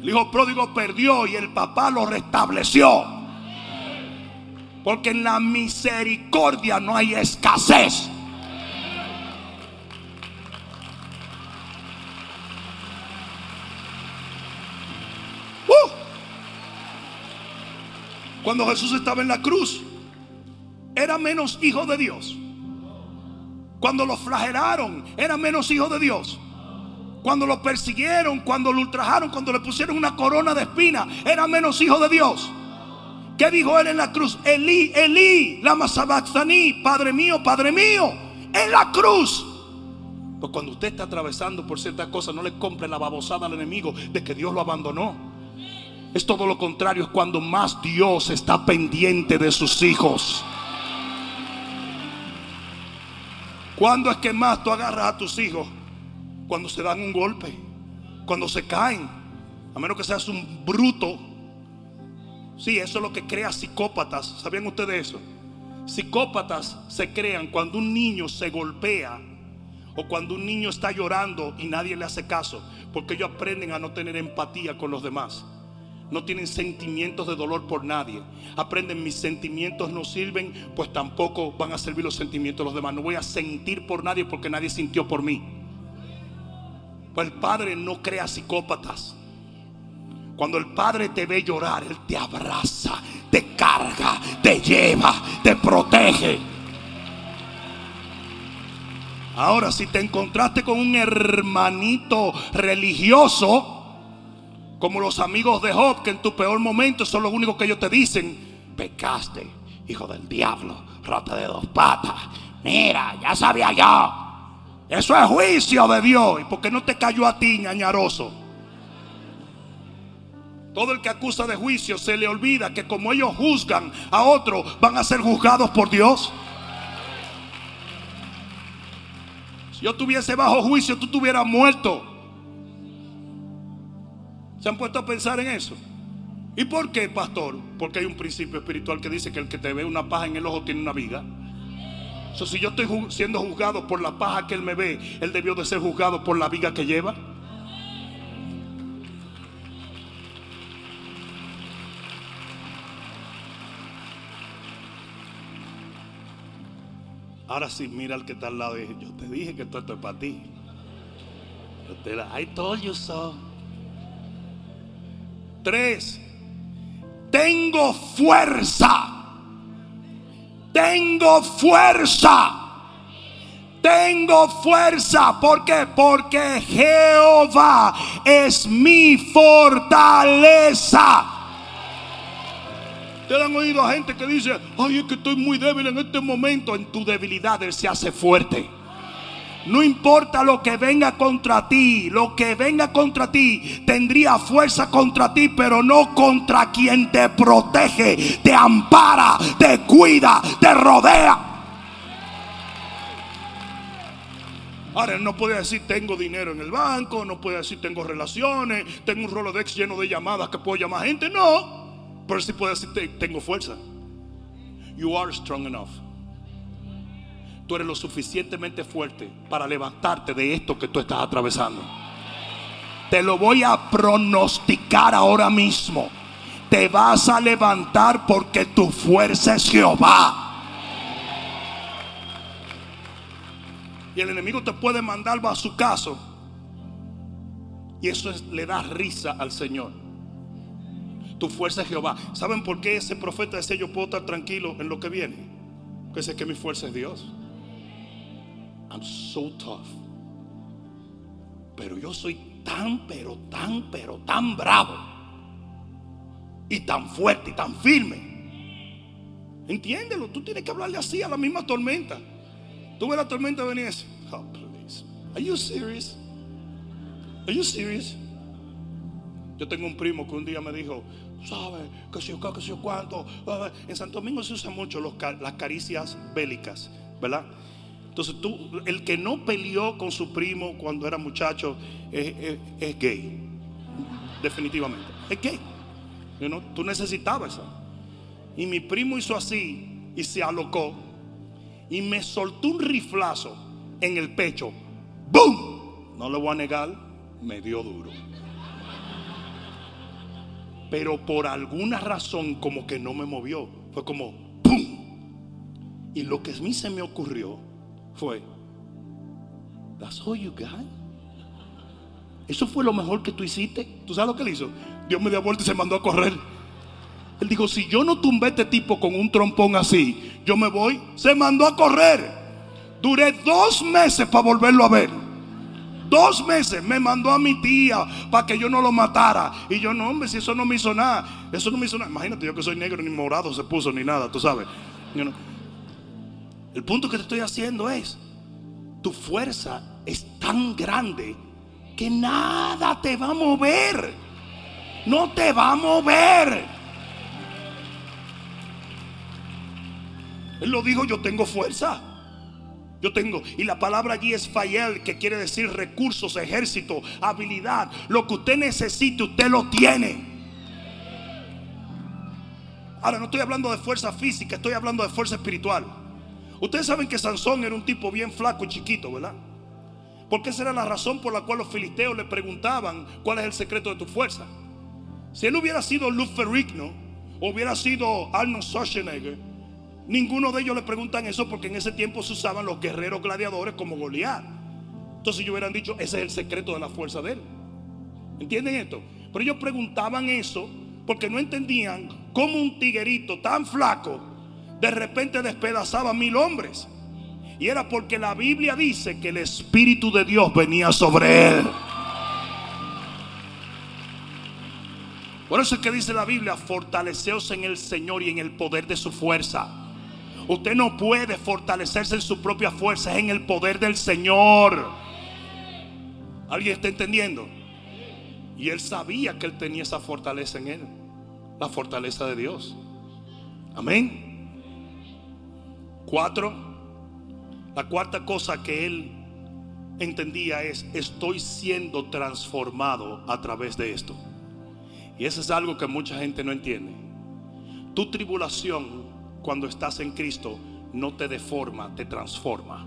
El hijo pródigo perdió y el papá lo restableció. Porque en la misericordia no hay escasez. Uh. Cuando Jesús estaba en la cruz, era menos hijo de Dios. Cuando lo flagelaron, era menos hijo de Dios cuando lo persiguieron, cuando lo ultrajaron, cuando le pusieron una corona de espina, era menos hijo de Dios. ¿Qué dijo él en la cruz? Elí, Elí, lama sabachthani, Padre mío, Padre mío, en la cruz. Pues cuando usted está atravesando por ciertas cosas, no le compre la babosada al enemigo de que Dios lo abandonó. Es todo lo contrario, es cuando más Dios está pendiente de sus hijos. ¿Cuándo es que más tú agarras a tus hijos? Cuando se dan un golpe, cuando se caen, a menos que seas un bruto. Sí, eso es lo que crea psicópatas. ¿Sabían ustedes eso? Psicópatas se crean cuando un niño se golpea o cuando un niño está llorando y nadie le hace caso, porque ellos aprenden a no tener empatía con los demás. No tienen sentimientos de dolor por nadie. Aprenden mis sentimientos no sirven, pues tampoco van a servir los sentimientos de los demás. No voy a sentir por nadie porque nadie sintió por mí. Pues el Padre no crea psicópatas. Cuando el Padre te ve llorar, Él te abraza, te carga, te lleva, te protege. Ahora, si te encontraste con un hermanito religioso, como los amigos de Job, que en tu peor momento son los únicos que ellos te dicen, pecaste hijo del diablo, rota de dos patas. Mira, ya sabía yo. Eso es juicio de Dios. ¿Y por qué no te cayó a ti, ñañaroso? Todo el que acusa de juicio se le olvida que como ellos juzgan a otro, van a ser juzgados por Dios. Si yo tuviese bajo juicio, tú tuvieras muerto. ¿Se han puesto a pensar en eso? ¿Y por qué, pastor? Porque hay un principio espiritual que dice que el que te ve una paja en el ojo tiene una viga. So, si yo estoy siendo juzgado por la paja que él me ve, él debió de ser juzgado por la viga que lleva. Ahora sí, mira al que está al lado. Yo te dije que esto es para ti. I told you so. Tres. Tengo fuerza. Tengo fuerza. Tengo fuerza. ¿Por qué? Porque Jehová es mi fortaleza. Te han oído a gente que dice, ay, es que estoy muy débil en este momento. En tu debilidad Él se hace fuerte. No importa lo que venga contra ti, lo que venga contra ti tendría fuerza contra ti, pero no contra quien te protege, te ampara, te cuida, te rodea. Ahora no puede decir tengo dinero en el banco, no puede decir tengo relaciones, tengo un Rolodex lleno de llamadas que puedo llamar gente, no. Pero sí puede decir, tengo fuerza. You are strong enough. Tú eres lo suficientemente fuerte para levantarte de esto que tú estás atravesando. Te lo voy a pronosticar ahora mismo. Te vas a levantar porque tu fuerza es Jehová. Y el enemigo te puede mandar a su caso. Y eso le da risa al Señor tu fuerza es Jehová. ¿Saben por qué ese profeta decía yo puedo estar tranquilo en lo que viene? Porque sé que mi fuerza es Dios. I'm so tough. Pero yo soy tan, pero tan, pero tan bravo. Y tan fuerte y tan firme. Entiéndelo, tú tienes que hablarle así a la misma tormenta. Tú ves la tormenta venir y oh, please. Are you serious? Are you serious? Yo tengo un primo que un día me dijo, ¿sabes? Que si yo, que si cuánto. En Santo Domingo se usan mucho las caricias bélicas, ¿verdad? Entonces tú, el que no peleó con su primo cuando era muchacho es, gay. Definitivamente. Es gay. Tú necesitabas eso. Y mi primo hizo así y se alocó. Y me soltó un riflazo en el pecho. ¡Bum! No le voy a negar, me dio duro pero por alguna razón como que no me movió. Fue como ¡pum! Y lo que a mí se me ocurrió fue. Eso fue lo mejor que tú hiciste. ¿Tú sabes lo que él hizo? Dios me dio vuelta y se mandó a correr. Él dijo, si yo no tumbé a este tipo con un trompón así, yo me voy. Se mandó a correr. Duré dos meses para volverlo a ver. Dos meses me mandó a mi tía para que yo no lo matara. Y yo, no, hombre, si eso no me hizo nada. Eso no me hizo nada. Imagínate, yo que soy negro, ni morado se puso, ni nada, tú sabes. El punto que te estoy haciendo es, tu fuerza es tan grande que nada te va a mover. No te va a mover. Él lo dijo, yo tengo fuerza. Yo tengo, y la palabra allí es fayel, que quiere decir recursos, ejército, habilidad. Lo que usted necesite, usted lo tiene. Ahora no estoy hablando de fuerza física, estoy hablando de fuerza espiritual. Ustedes saben que Sansón era un tipo bien flaco y chiquito, ¿verdad? Porque esa era la razón por la cual los filisteos le preguntaban cuál es el secreto de tu fuerza. Si él hubiera sido Ferrigno, o hubiera sido Arnold Schwarzenegger, Ninguno de ellos le preguntan eso porque en ese tiempo se usaban los guerreros gladiadores como Goliat. Entonces ellos hubieran dicho, ese es el secreto de la fuerza de él. ¿Entienden esto? Pero ellos preguntaban eso porque no entendían cómo un tiguerito tan flaco de repente despedazaba mil hombres. Y era porque la Biblia dice que el Espíritu de Dios venía sobre él. Por eso es que dice la Biblia, fortaleceos en el Señor y en el poder de su fuerza. Usted no puede fortalecerse en su propia fuerza, es en el poder del Señor. ¿Alguien está entendiendo? Y él sabía que él tenía esa fortaleza en él, la fortaleza de Dios. Amén. Cuatro, la cuarta cosa que él entendía es, estoy siendo transformado a través de esto. Y eso es algo que mucha gente no entiende. Tu tribulación cuando estás en Cristo no te deforma, te transforma.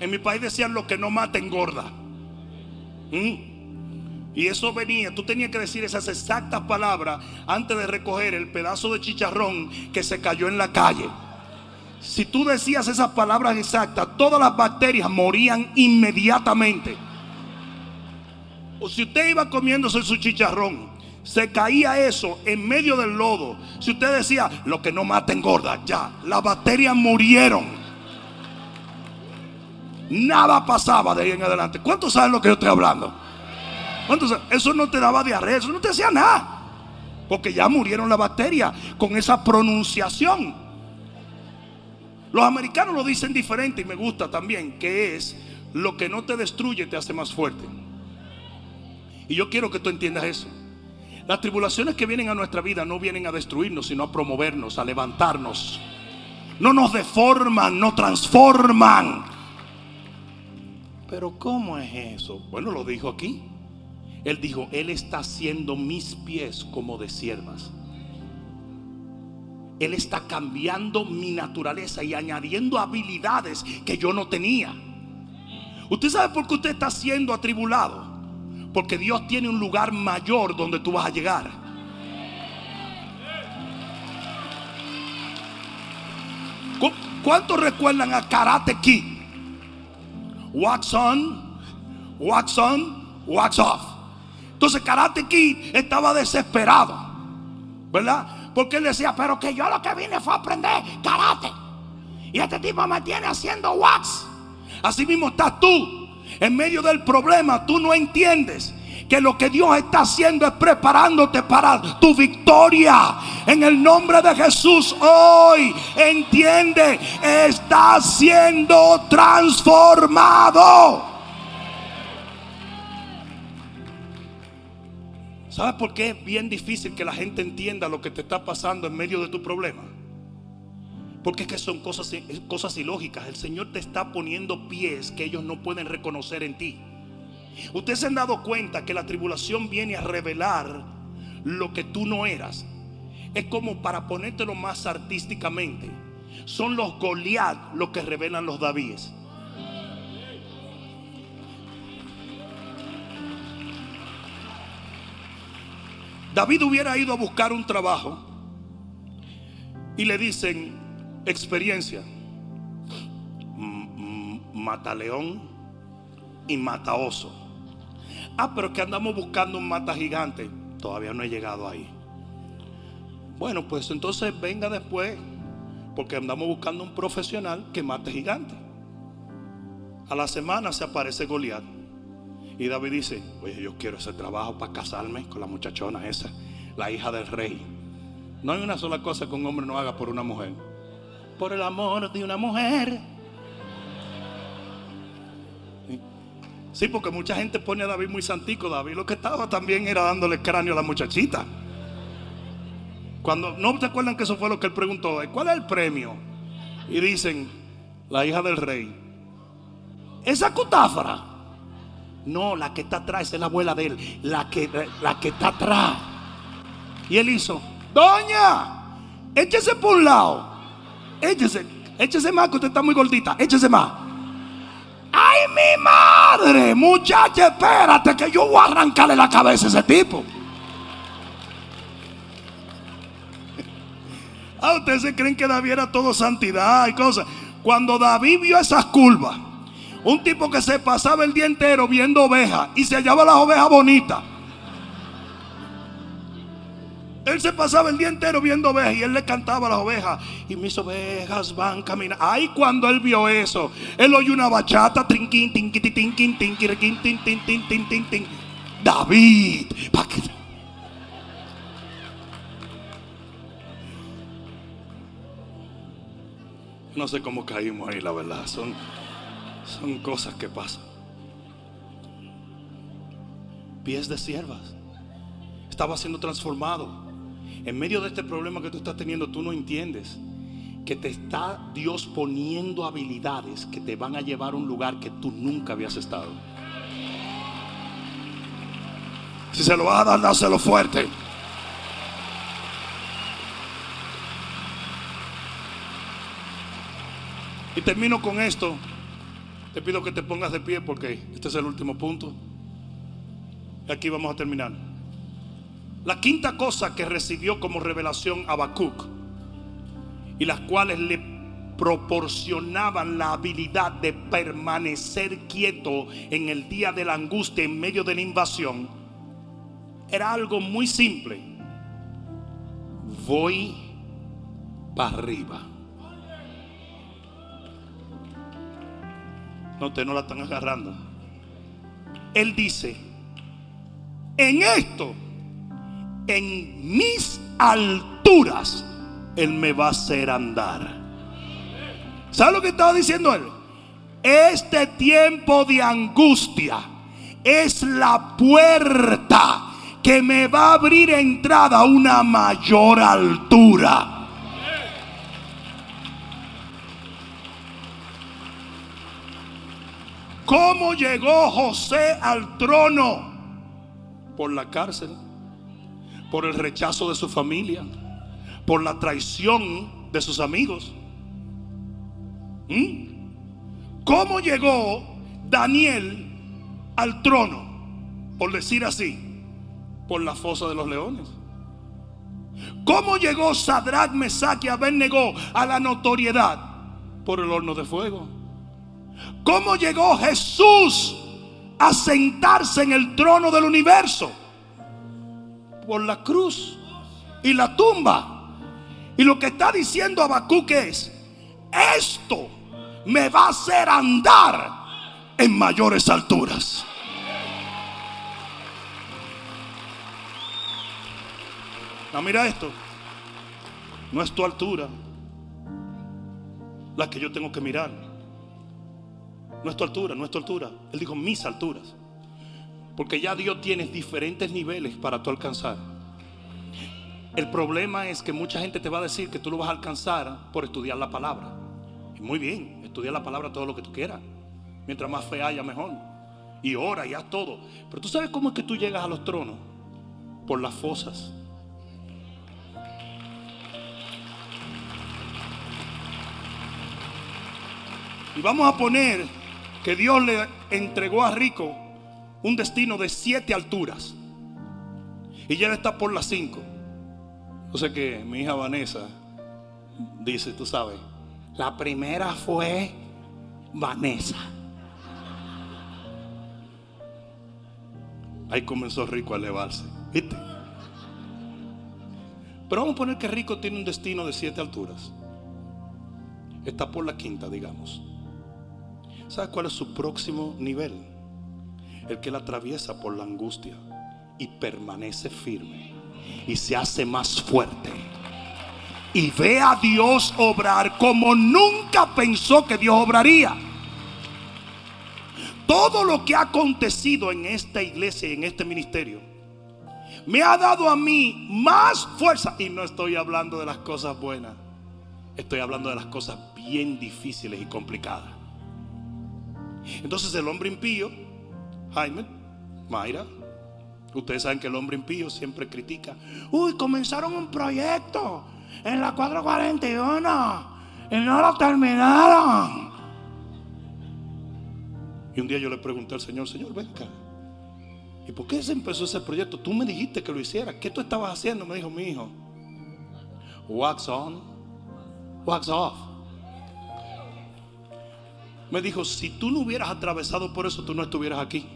En mi país decían lo que no mata engorda. ¿Mm? Y eso venía, tú tenías que decir esas exactas palabras antes de recoger el pedazo de chicharrón que se cayó en la calle. Si tú decías esas palabras exactas, todas las bacterias morían inmediatamente. O si usted iba comiéndose su chicharrón, se caía eso en medio del lodo. Si usted decía, lo que no mata engorda, ya, las bacterias murieron. Nada pasaba de ahí en adelante. ¿Cuántos saben lo que yo estoy hablando? ¿Cuántos Eso no te daba diarrea, eso no te hacía nada. Porque ya murieron las bacterias con esa pronunciación. Los americanos lo dicen diferente y me gusta también, que es lo que no te destruye te hace más fuerte. Y yo quiero que tú entiendas eso. Las tribulaciones que vienen a nuestra vida no vienen a destruirnos, sino a promovernos, a levantarnos. No nos deforman, no transforman. Pero ¿cómo es eso? Bueno, lo dijo aquí. Él dijo, Él está haciendo mis pies como de siervas. Él está cambiando mi naturaleza y añadiendo habilidades que yo no tenía. ¿Usted sabe por qué usted está siendo atribulado? Porque Dios tiene un lugar mayor donde tú vas a llegar. ¿Cuántos recuerdan a Karate Kid? Wax on, wax on, wax off. Entonces Karate Kid estaba desesperado, ¿verdad? Porque él decía, pero que yo lo que vine fue a aprender karate. Y este tipo me tiene haciendo wax. Así mismo estás tú en medio del problema, tú no entiendes que lo que Dios está haciendo es preparándote para tu victoria. En el nombre de Jesús hoy, entiende, está siendo transformado. ¿Sabes por qué es bien difícil que la gente entienda lo que te está pasando en medio de tu problema? Porque es que son cosas, cosas ilógicas. El Señor te está poniendo pies que ellos no pueden reconocer en ti. Ustedes se han dado cuenta que la tribulación viene a revelar lo que tú no eras. Es como para ponértelo más artísticamente. Son los Goliat los que revelan los Davíes. David hubiera ido a buscar un trabajo y le dicen, experiencia. Mata león y mata oso. Ah, pero que andamos buscando un mata gigante. Todavía no he llegado ahí. Bueno, pues entonces venga después, porque andamos buscando un profesional que mate gigante. A la semana se aparece Goliat. Y David dice, oye, yo quiero ese trabajo para casarme con la muchachona esa, la hija del rey. No hay una sola cosa que un hombre no haga por una mujer por el amor de una mujer. Sí, porque mucha gente pone a David muy santico. David lo que estaba también era dándole cráneo a la muchachita. Cuando no te acuerdan que eso fue lo que él preguntó, ¿cuál es el premio? Y dicen, la hija del rey. Esa cutáfara. No, la que está atrás es la abuela de él, la que, la que está atrás. Y él hizo, doña, échese por un lado. Échese, échese más que usted está muy gordita. Échese más. ¡Ay, mi madre! Muchacha, espérate que yo voy a arrancarle la cabeza a ese tipo. Ah, ustedes se creen que David era todo santidad y cosas. Cuando David vio esas curvas, un tipo que se pasaba el día entero viendo ovejas y se hallaba las ovejas bonitas. Él se pasaba el día entero viendo ovejas y él le cantaba a las ovejas. Y mis ovejas van caminando. Ay, cuando él vio eso, él oyó una bachata. David. ¿Para qué? No sé cómo caímos ahí, la verdad. Son, son cosas que pasan. Pies de siervas. Estaba siendo transformado. En medio de este problema que tú estás teniendo, tú no entiendes que te está Dios poniendo habilidades que te van a llevar a un lugar que tú nunca habías estado. Si se lo vas a dar, dáselo fuerte. Y termino con esto. Te pido que te pongas de pie porque este es el último punto. Y aquí vamos a terminar. La quinta cosa que recibió como revelación Habacuc y las cuales le proporcionaban la habilidad de permanecer quieto en el día de la angustia en medio de la invasión, era algo muy simple. Voy para arriba. No, te no la están agarrando. Él dice, en esto, en mis alturas, Él me va a hacer andar. ¿Sabe lo que estaba diciendo Él? Este tiempo de angustia es la puerta que me va a abrir entrada a una mayor altura. ¿Cómo llegó José al trono? Por la cárcel, por el rechazo de su familia, por la traición de sus amigos. ¿Mm? ¿Cómo llegó Daniel al trono? Por decir así, por la fosa de los leones. ¿Cómo llegó Sadrach, Mesach y Abednego a la notoriedad? Por el horno de fuego. ¿Cómo llegó Jesús a sentarse en el trono del universo? Por la cruz y la tumba. Y lo que está diciendo Habacuc es, esto me va a hacer andar en mayores alturas. No, mira esto. No es tu altura la que yo tengo que mirar. No es tu altura, no es tu altura. Él dijo mis alturas. Porque ya Dios tiene diferentes niveles para tú alcanzar. El problema es que mucha gente te va a decir que tú lo vas a alcanzar por estudiar la palabra. Y muy bien, estudia la palabra todo lo que tú quieras. Mientras más fe haya, mejor. Y ora y haz todo. Pero tú sabes cómo es que tú llegas a los tronos. Por las fosas. Y vamos a poner que Dios le entregó a Rico un destino de siete alturas. Y ya está por las cinco. Yo sé que mi hija Vanessa dice, tú sabes, la primera fue Vanessa. Ahí comenzó Rico a elevarse. ¿Viste? Pero vamos a poner que Rico tiene un destino de siete alturas. Está por la quinta, digamos. ¿Sabe cuál es su próximo nivel? El que él atraviesa por la angustia y permanece firme y se hace más fuerte. Y ve a Dios obrar como nunca pensó que Dios obraría. Todo lo que ha acontecido en esta iglesia y en este ministerio me ha dado a mí más fuerza. Y no estoy hablando de las cosas buenas. Estoy hablando de las cosas bien difíciles y complicadas. Entonces el hombre impío, Jaime, Mayra, ustedes saben que el hombre impío siempre critica. Uy, comenzaron un proyecto en la 441 y no lo terminaron. Y un día yo le pregunté al Señor, Señor, venga. ¿Y por qué se empezó ese proyecto? Tú me dijiste que lo hiciera. ¿Qué tú estabas haciendo? Me dijo mi hijo. Wax on, wax off. Me dijo, si tú no hubieras atravesado por eso, tú no estuvieras aquí.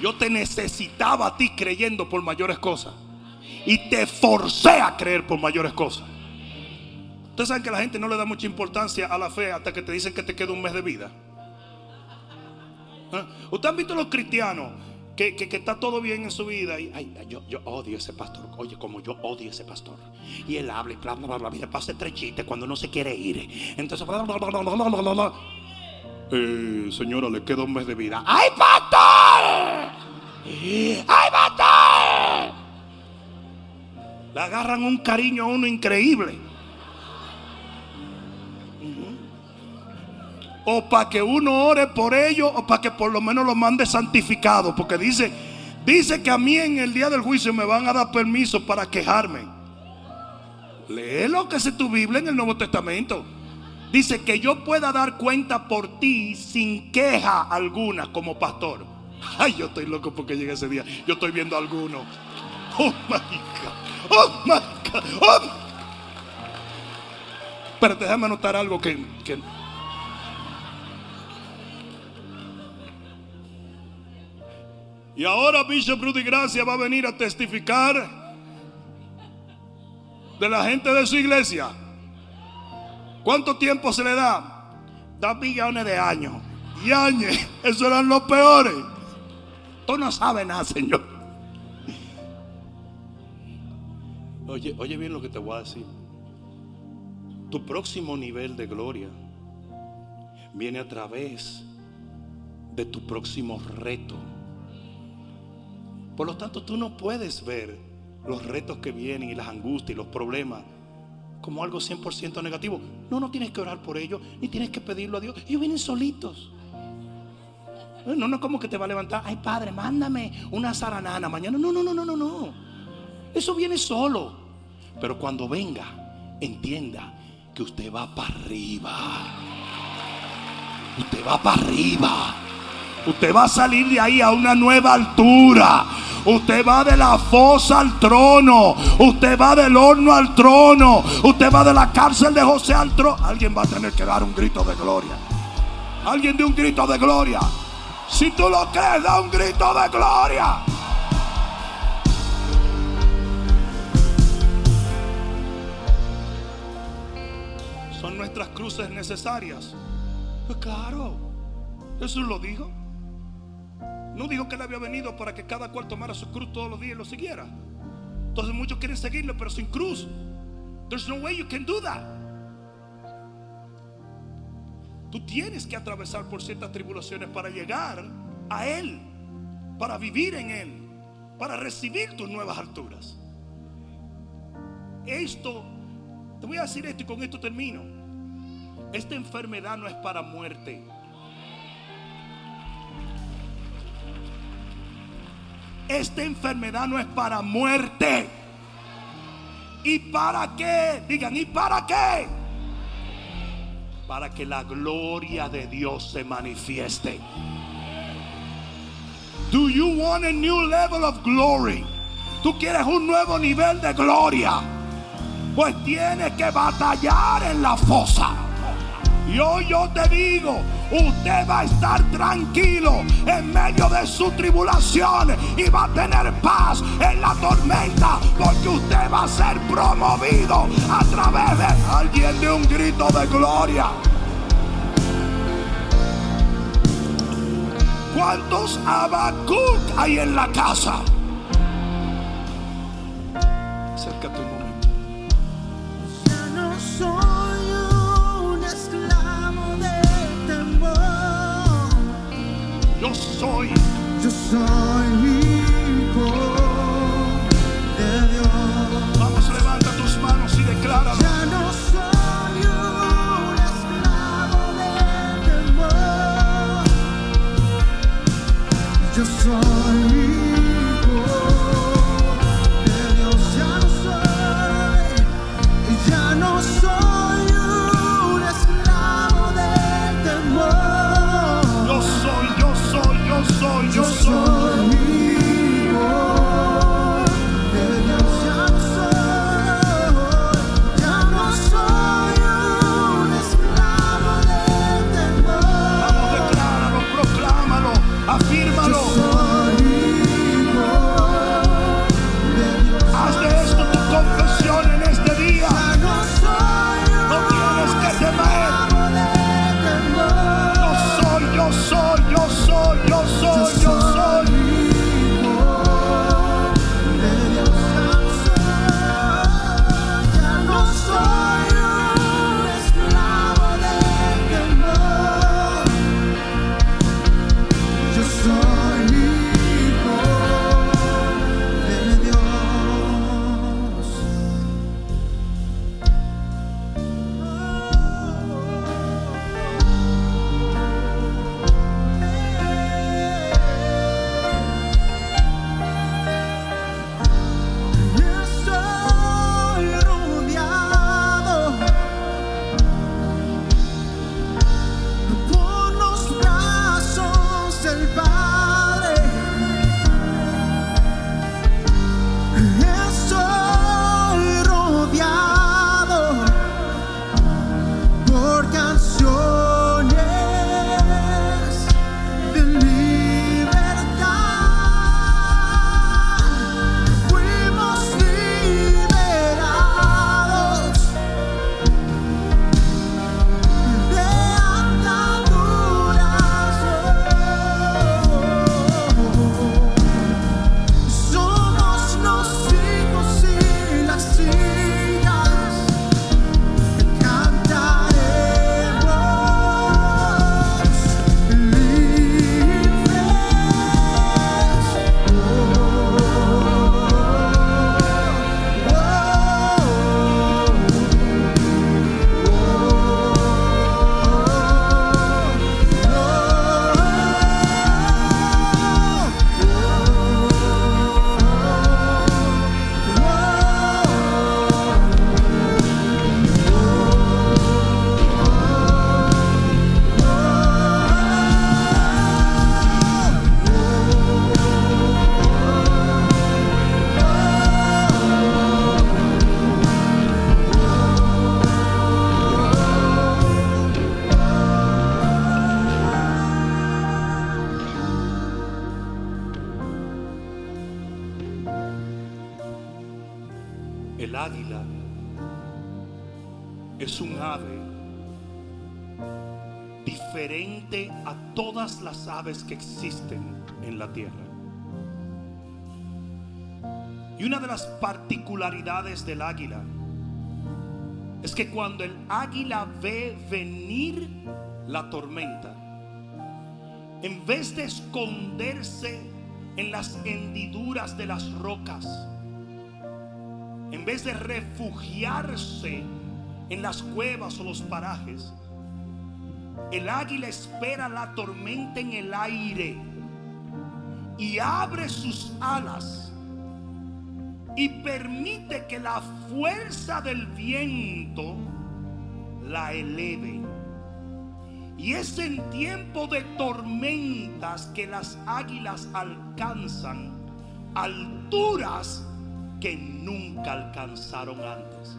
Yo te necesitaba a ti creyendo por mayores cosas. Y te forcé a creer por mayores cosas. Ustedes saben que la gente no le da mucha importancia a la fe hasta que te dicen que te queda un mes de vida. ¿Ah? ¿Ustedes han visto los cristianos que, está todo bien en su vida. Y, ay, yo, yo odio ese pastor. Oye, como yo odio ese pastor. Y él habla y bla, bla, bla, bla. pasa tres chistes cuando no se quiere ir. Entonces, bla, bla, bla, bla, bla, eh, señora, le queda un mes de vida. ¡Ay, pastor! ¡Ay, pastor! Le agarran un cariño a uno increíble. O para que uno ore por ellos o para que por lo menos lo mande santificado. Porque dice, dice que a mí en el día del juicio me van a dar permiso para quejarme. Lee lo que es tu Biblia en el Nuevo Testamento. Dice que yo pueda dar cuenta por ti sin queja alguna como pastor. Ay, yo estoy loco porque llega ese día. Yo estoy viendo alguno. Oh my God. Oh my God. Oh. Espérate, déjame anotar algo que- que Y ahora Bishop Rudy Gracia va a venir a testificar de la gente de su iglesia. ¿Cuánto tiempo se le da? Dos millones de años. Y años, esos eran los peores. Tú no sabes nada, Señor. Oye, oye bien lo que te voy a decir. Tu próximo nivel de gloria viene a través de tu próximo reto. Por lo tanto, tú no puedes ver los retos que vienen y las angustias y los problemas como algo 100% negativo. No, no tienes que orar por ellos, ni tienes que pedirlo a Dios. Ellos vienen solitos. No, no como que te va a levantar. Ay, padre, mándame una zaranana mañana. No, no, no, no, no, no. Eso viene solo. Pero cuando venga, entienda que usted va para arriba. Usted va para arriba. Usted va a salir de ahí a una nueva altura. Usted va de la fosa al trono. Usted va del horno al trono. Usted va de la cárcel de José al trono. Alguien va a tener que dar un grito de gloria. Alguien de un grito de gloria. Si tú lo crees, da un grito de gloria. Son nuestras cruces necesarias. Pues claro, Jesús lo dijo. No dijo que él había venido para que cada cual tomara su cruz todos los días y lo siguiera. Entonces muchos quieren seguirlo, pero sin cruz. There's no way you can do that. Tú tienes que atravesar por ciertas tribulaciones para llegar a Él, para vivir en Él, para recibir tus nuevas alturas. Esto, te voy a decir esto y con esto termino. Esta enfermedad no es para muerte. Esta enfermedad no es para muerte. ¿Y para qué? Digan, ¿y para qué? Para que la gloria de Dios se manifieste. Do you want a new level of glory? ¿Tú quieres un nuevo nivel de gloria? Pues tienes que batallar en la fosa. Y hoy yo te digo, usted va a estar tranquilo en medio de su tribulación y va a tener paz en la tormenta porque usted va a ser promovido a través de alguien de un grito de gloria. ¿Cuántos Abacuc hay en la casa? Acércate un momento. Yo soy Yo soy hijo de Dios. Vamos, levanta tus manos y decláralo. Ya no soy un esclavo del temor. Yo soy hijo Yeah. del águila. Es que cuando el águila ve venir la tormenta, en vez de esconderse en las hendiduras de las rocas, en vez de refugiarse en las cuevas o los parajes, el águila espera la tormenta en el aire y abre sus alas y permite que la fuerza del viento la eleve. Y es en tiempo de tormentas que las águilas alcanzan alturas que nunca alcanzaron antes.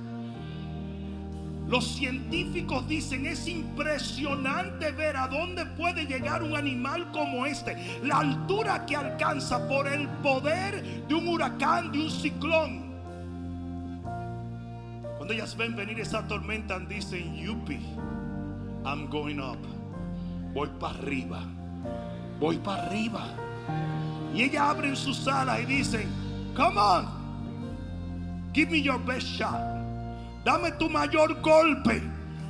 Los científicos dicen es impresionante ver a dónde puede llegar un animal como este. La altura que alcanza por el poder de un huracán, de un ciclón. Cuando ellas ven venir esa tormenta, dicen, yupi, I'm going up. Voy para arriba. Voy para arriba. Y ellas abren sus alas y dicen, come on, give me your best shot. Dame tu mayor golpe,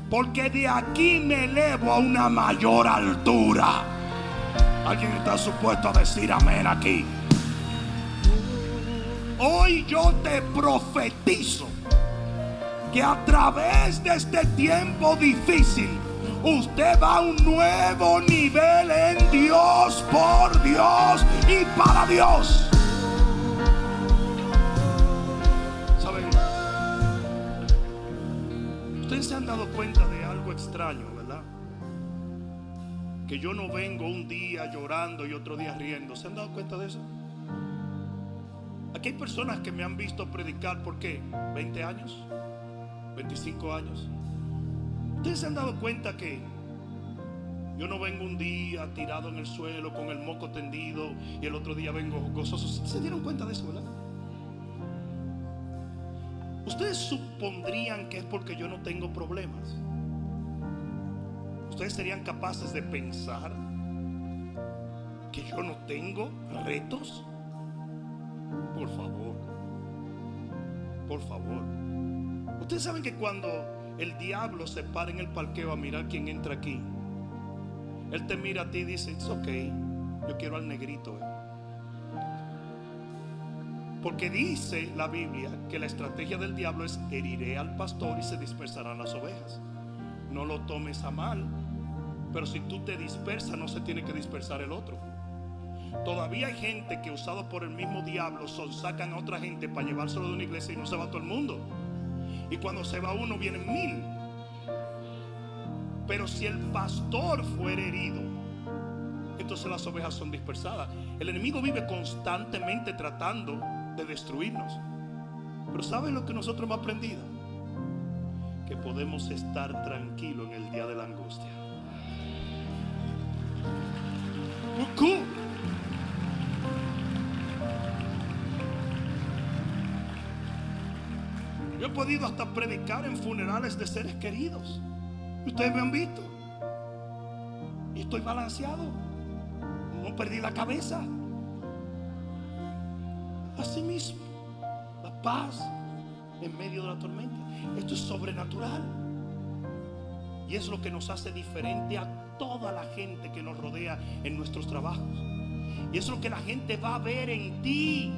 porque de aquí me elevo a una mayor altura. Alguien está supuesto a decir amén aquí. Hoy yo te profetizo que a través de este tiempo difícil, usted va a un nuevo nivel en Dios, por Dios y para Dios. Se han dado cuenta de algo extraño, ¿verdad? Que yo no vengo un día llorando y otro día riendo. ¿Se han dado cuenta de eso? Aquí hay personas que me han visto predicar por qué? ¿20 años? ¿25 años? Ustedes se han dado cuenta que yo no vengo un día tirado en el suelo con el moco tendido y el otro día vengo gozoso. ¿Se dieron cuenta de eso, verdad? Ustedes supondrían que es porque yo no tengo problemas. Ustedes serían capaces de pensar que yo no tengo retos. Por favor. Por favor. Ustedes saben que cuando el diablo se para en el parqueo a mirar quién entra aquí, él te mira a ti y dice, it's okay, yo quiero al negrito. eh". Porque dice la Biblia que la estrategia del diablo es heriré al pastor y se dispersarán las ovejas. No lo tomes a mal, pero si tú te dispersas no se tiene que dispersar el otro. Todavía hay gente que usado por el mismo diablo son, sacan a otra gente para llevárselo de una iglesia y no se va todo el mundo. Y cuando se va uno vienen mil. Pero si el pastor fuera herido, entonces las ovejas son dispersadas. El enemigo vive constantemente tratando de destruirnos. Pero ¿saben lo que nosotros hemos aprendido? Que podemos estar tranquilos en el día de la angustia. Yo he podido hasta predicar en funerales de seres queridos. Ustedes me han visto. Y estoy balanceado. No perdí la cabeza. Así mismo, la paz en medio de la tormenta. Esto es sobrenatural. Y es lo que nos hace diferente a toda la gente que nos rodea en nuestros trabajos. Y es lo que la gente va a ver en ti.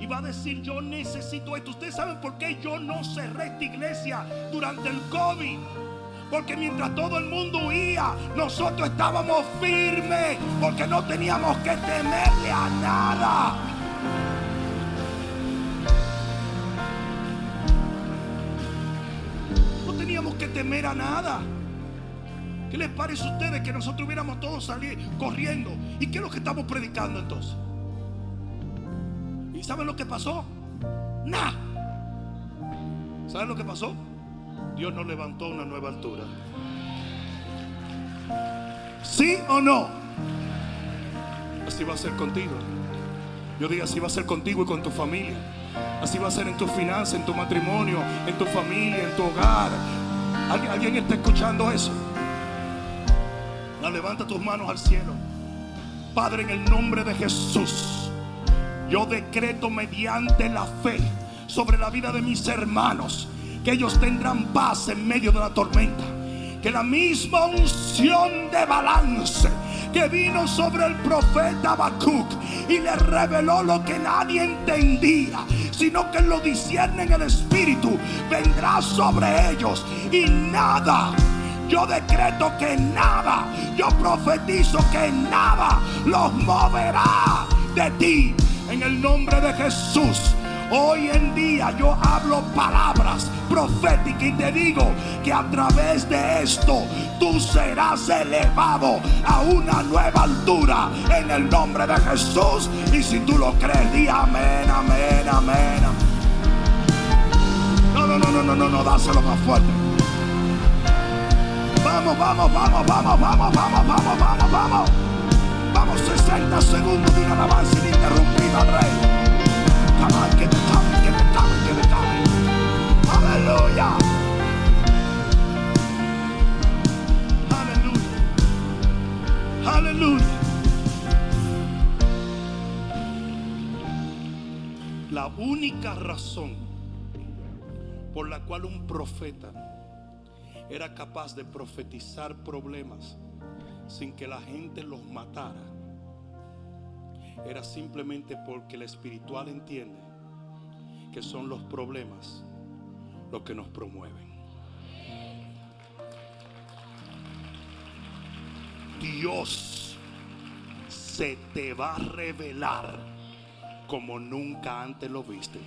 Y va a decir, yo necesito esto. Ustedes saben por qué yo no cerré esta iglesia durante el COVID. Porque mientras todo el mundo huía, nosotros estábamos firmes. Porque no teníamos que temerle a nada. Que temer a nada. ¿Qué les parece a ustedes que nosotros hubiéramos todos salido corriendo? ¿Y qué es lo que estamos predicando entonces? ¿Y saben lo que pasó? Nada. ¿Saben lo que pasó? Dios nos levantó una nueva altura. ¿Sí o no? Así va a ser contigo. Yo digo, así va a ser contigo y con tu familia. Así va a ser en tu finanzas, en tu matrimonio, en tu familia, en tu hogar. ¿Alguien, está escuchando eso? Levanta tus manos al cielo. Padre, en el nombre de Jesús, yo decreto mediante la fe sobre la vida de mis hermanos que ellos tendrán paz en medio de la tormenta. Que la misma unción de balance que vino sobre el profeta Habacuc y le reveló lo que nadie entendía, sino que lo discierne en el espíritu, vendrá sobre ellos y nada. Yo decreto que nada, yo profetizo que nada los moverá de ti. En el nombre de Jesús. Hoy en día yo hablo palabras proféticas y te digo que a través de esto tú serás elevado a una nueva altura en el nombre de Jesús. Y si tú lo crees, di amén, amén, amén. No, no, no, no, no, no, no, dáselo más fuerte. Vamos, vamos, vamos, vamos, vamos, vamos, vamos, vamos, vamos. Vamos, 60 segundos de una alabanza ininterrumpida Rey. Come on, me coming, que me coming, que me coming. Aleluya. Aleluya. Aleluya. La única razón por la cual un profeta era capaz de profetizar problemas sin que la gente los matara era simplemente porque el espiritual entiende que son los problemas los que nos promueven. Dios se te va a revelar como nunca antes lo viste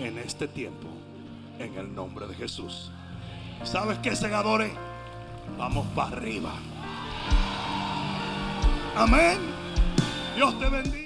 en este tiempo, en el nombre de Jesús. ¿Sabes qué, segadores? Vamos para arriba. Amén. Dios te bendiga.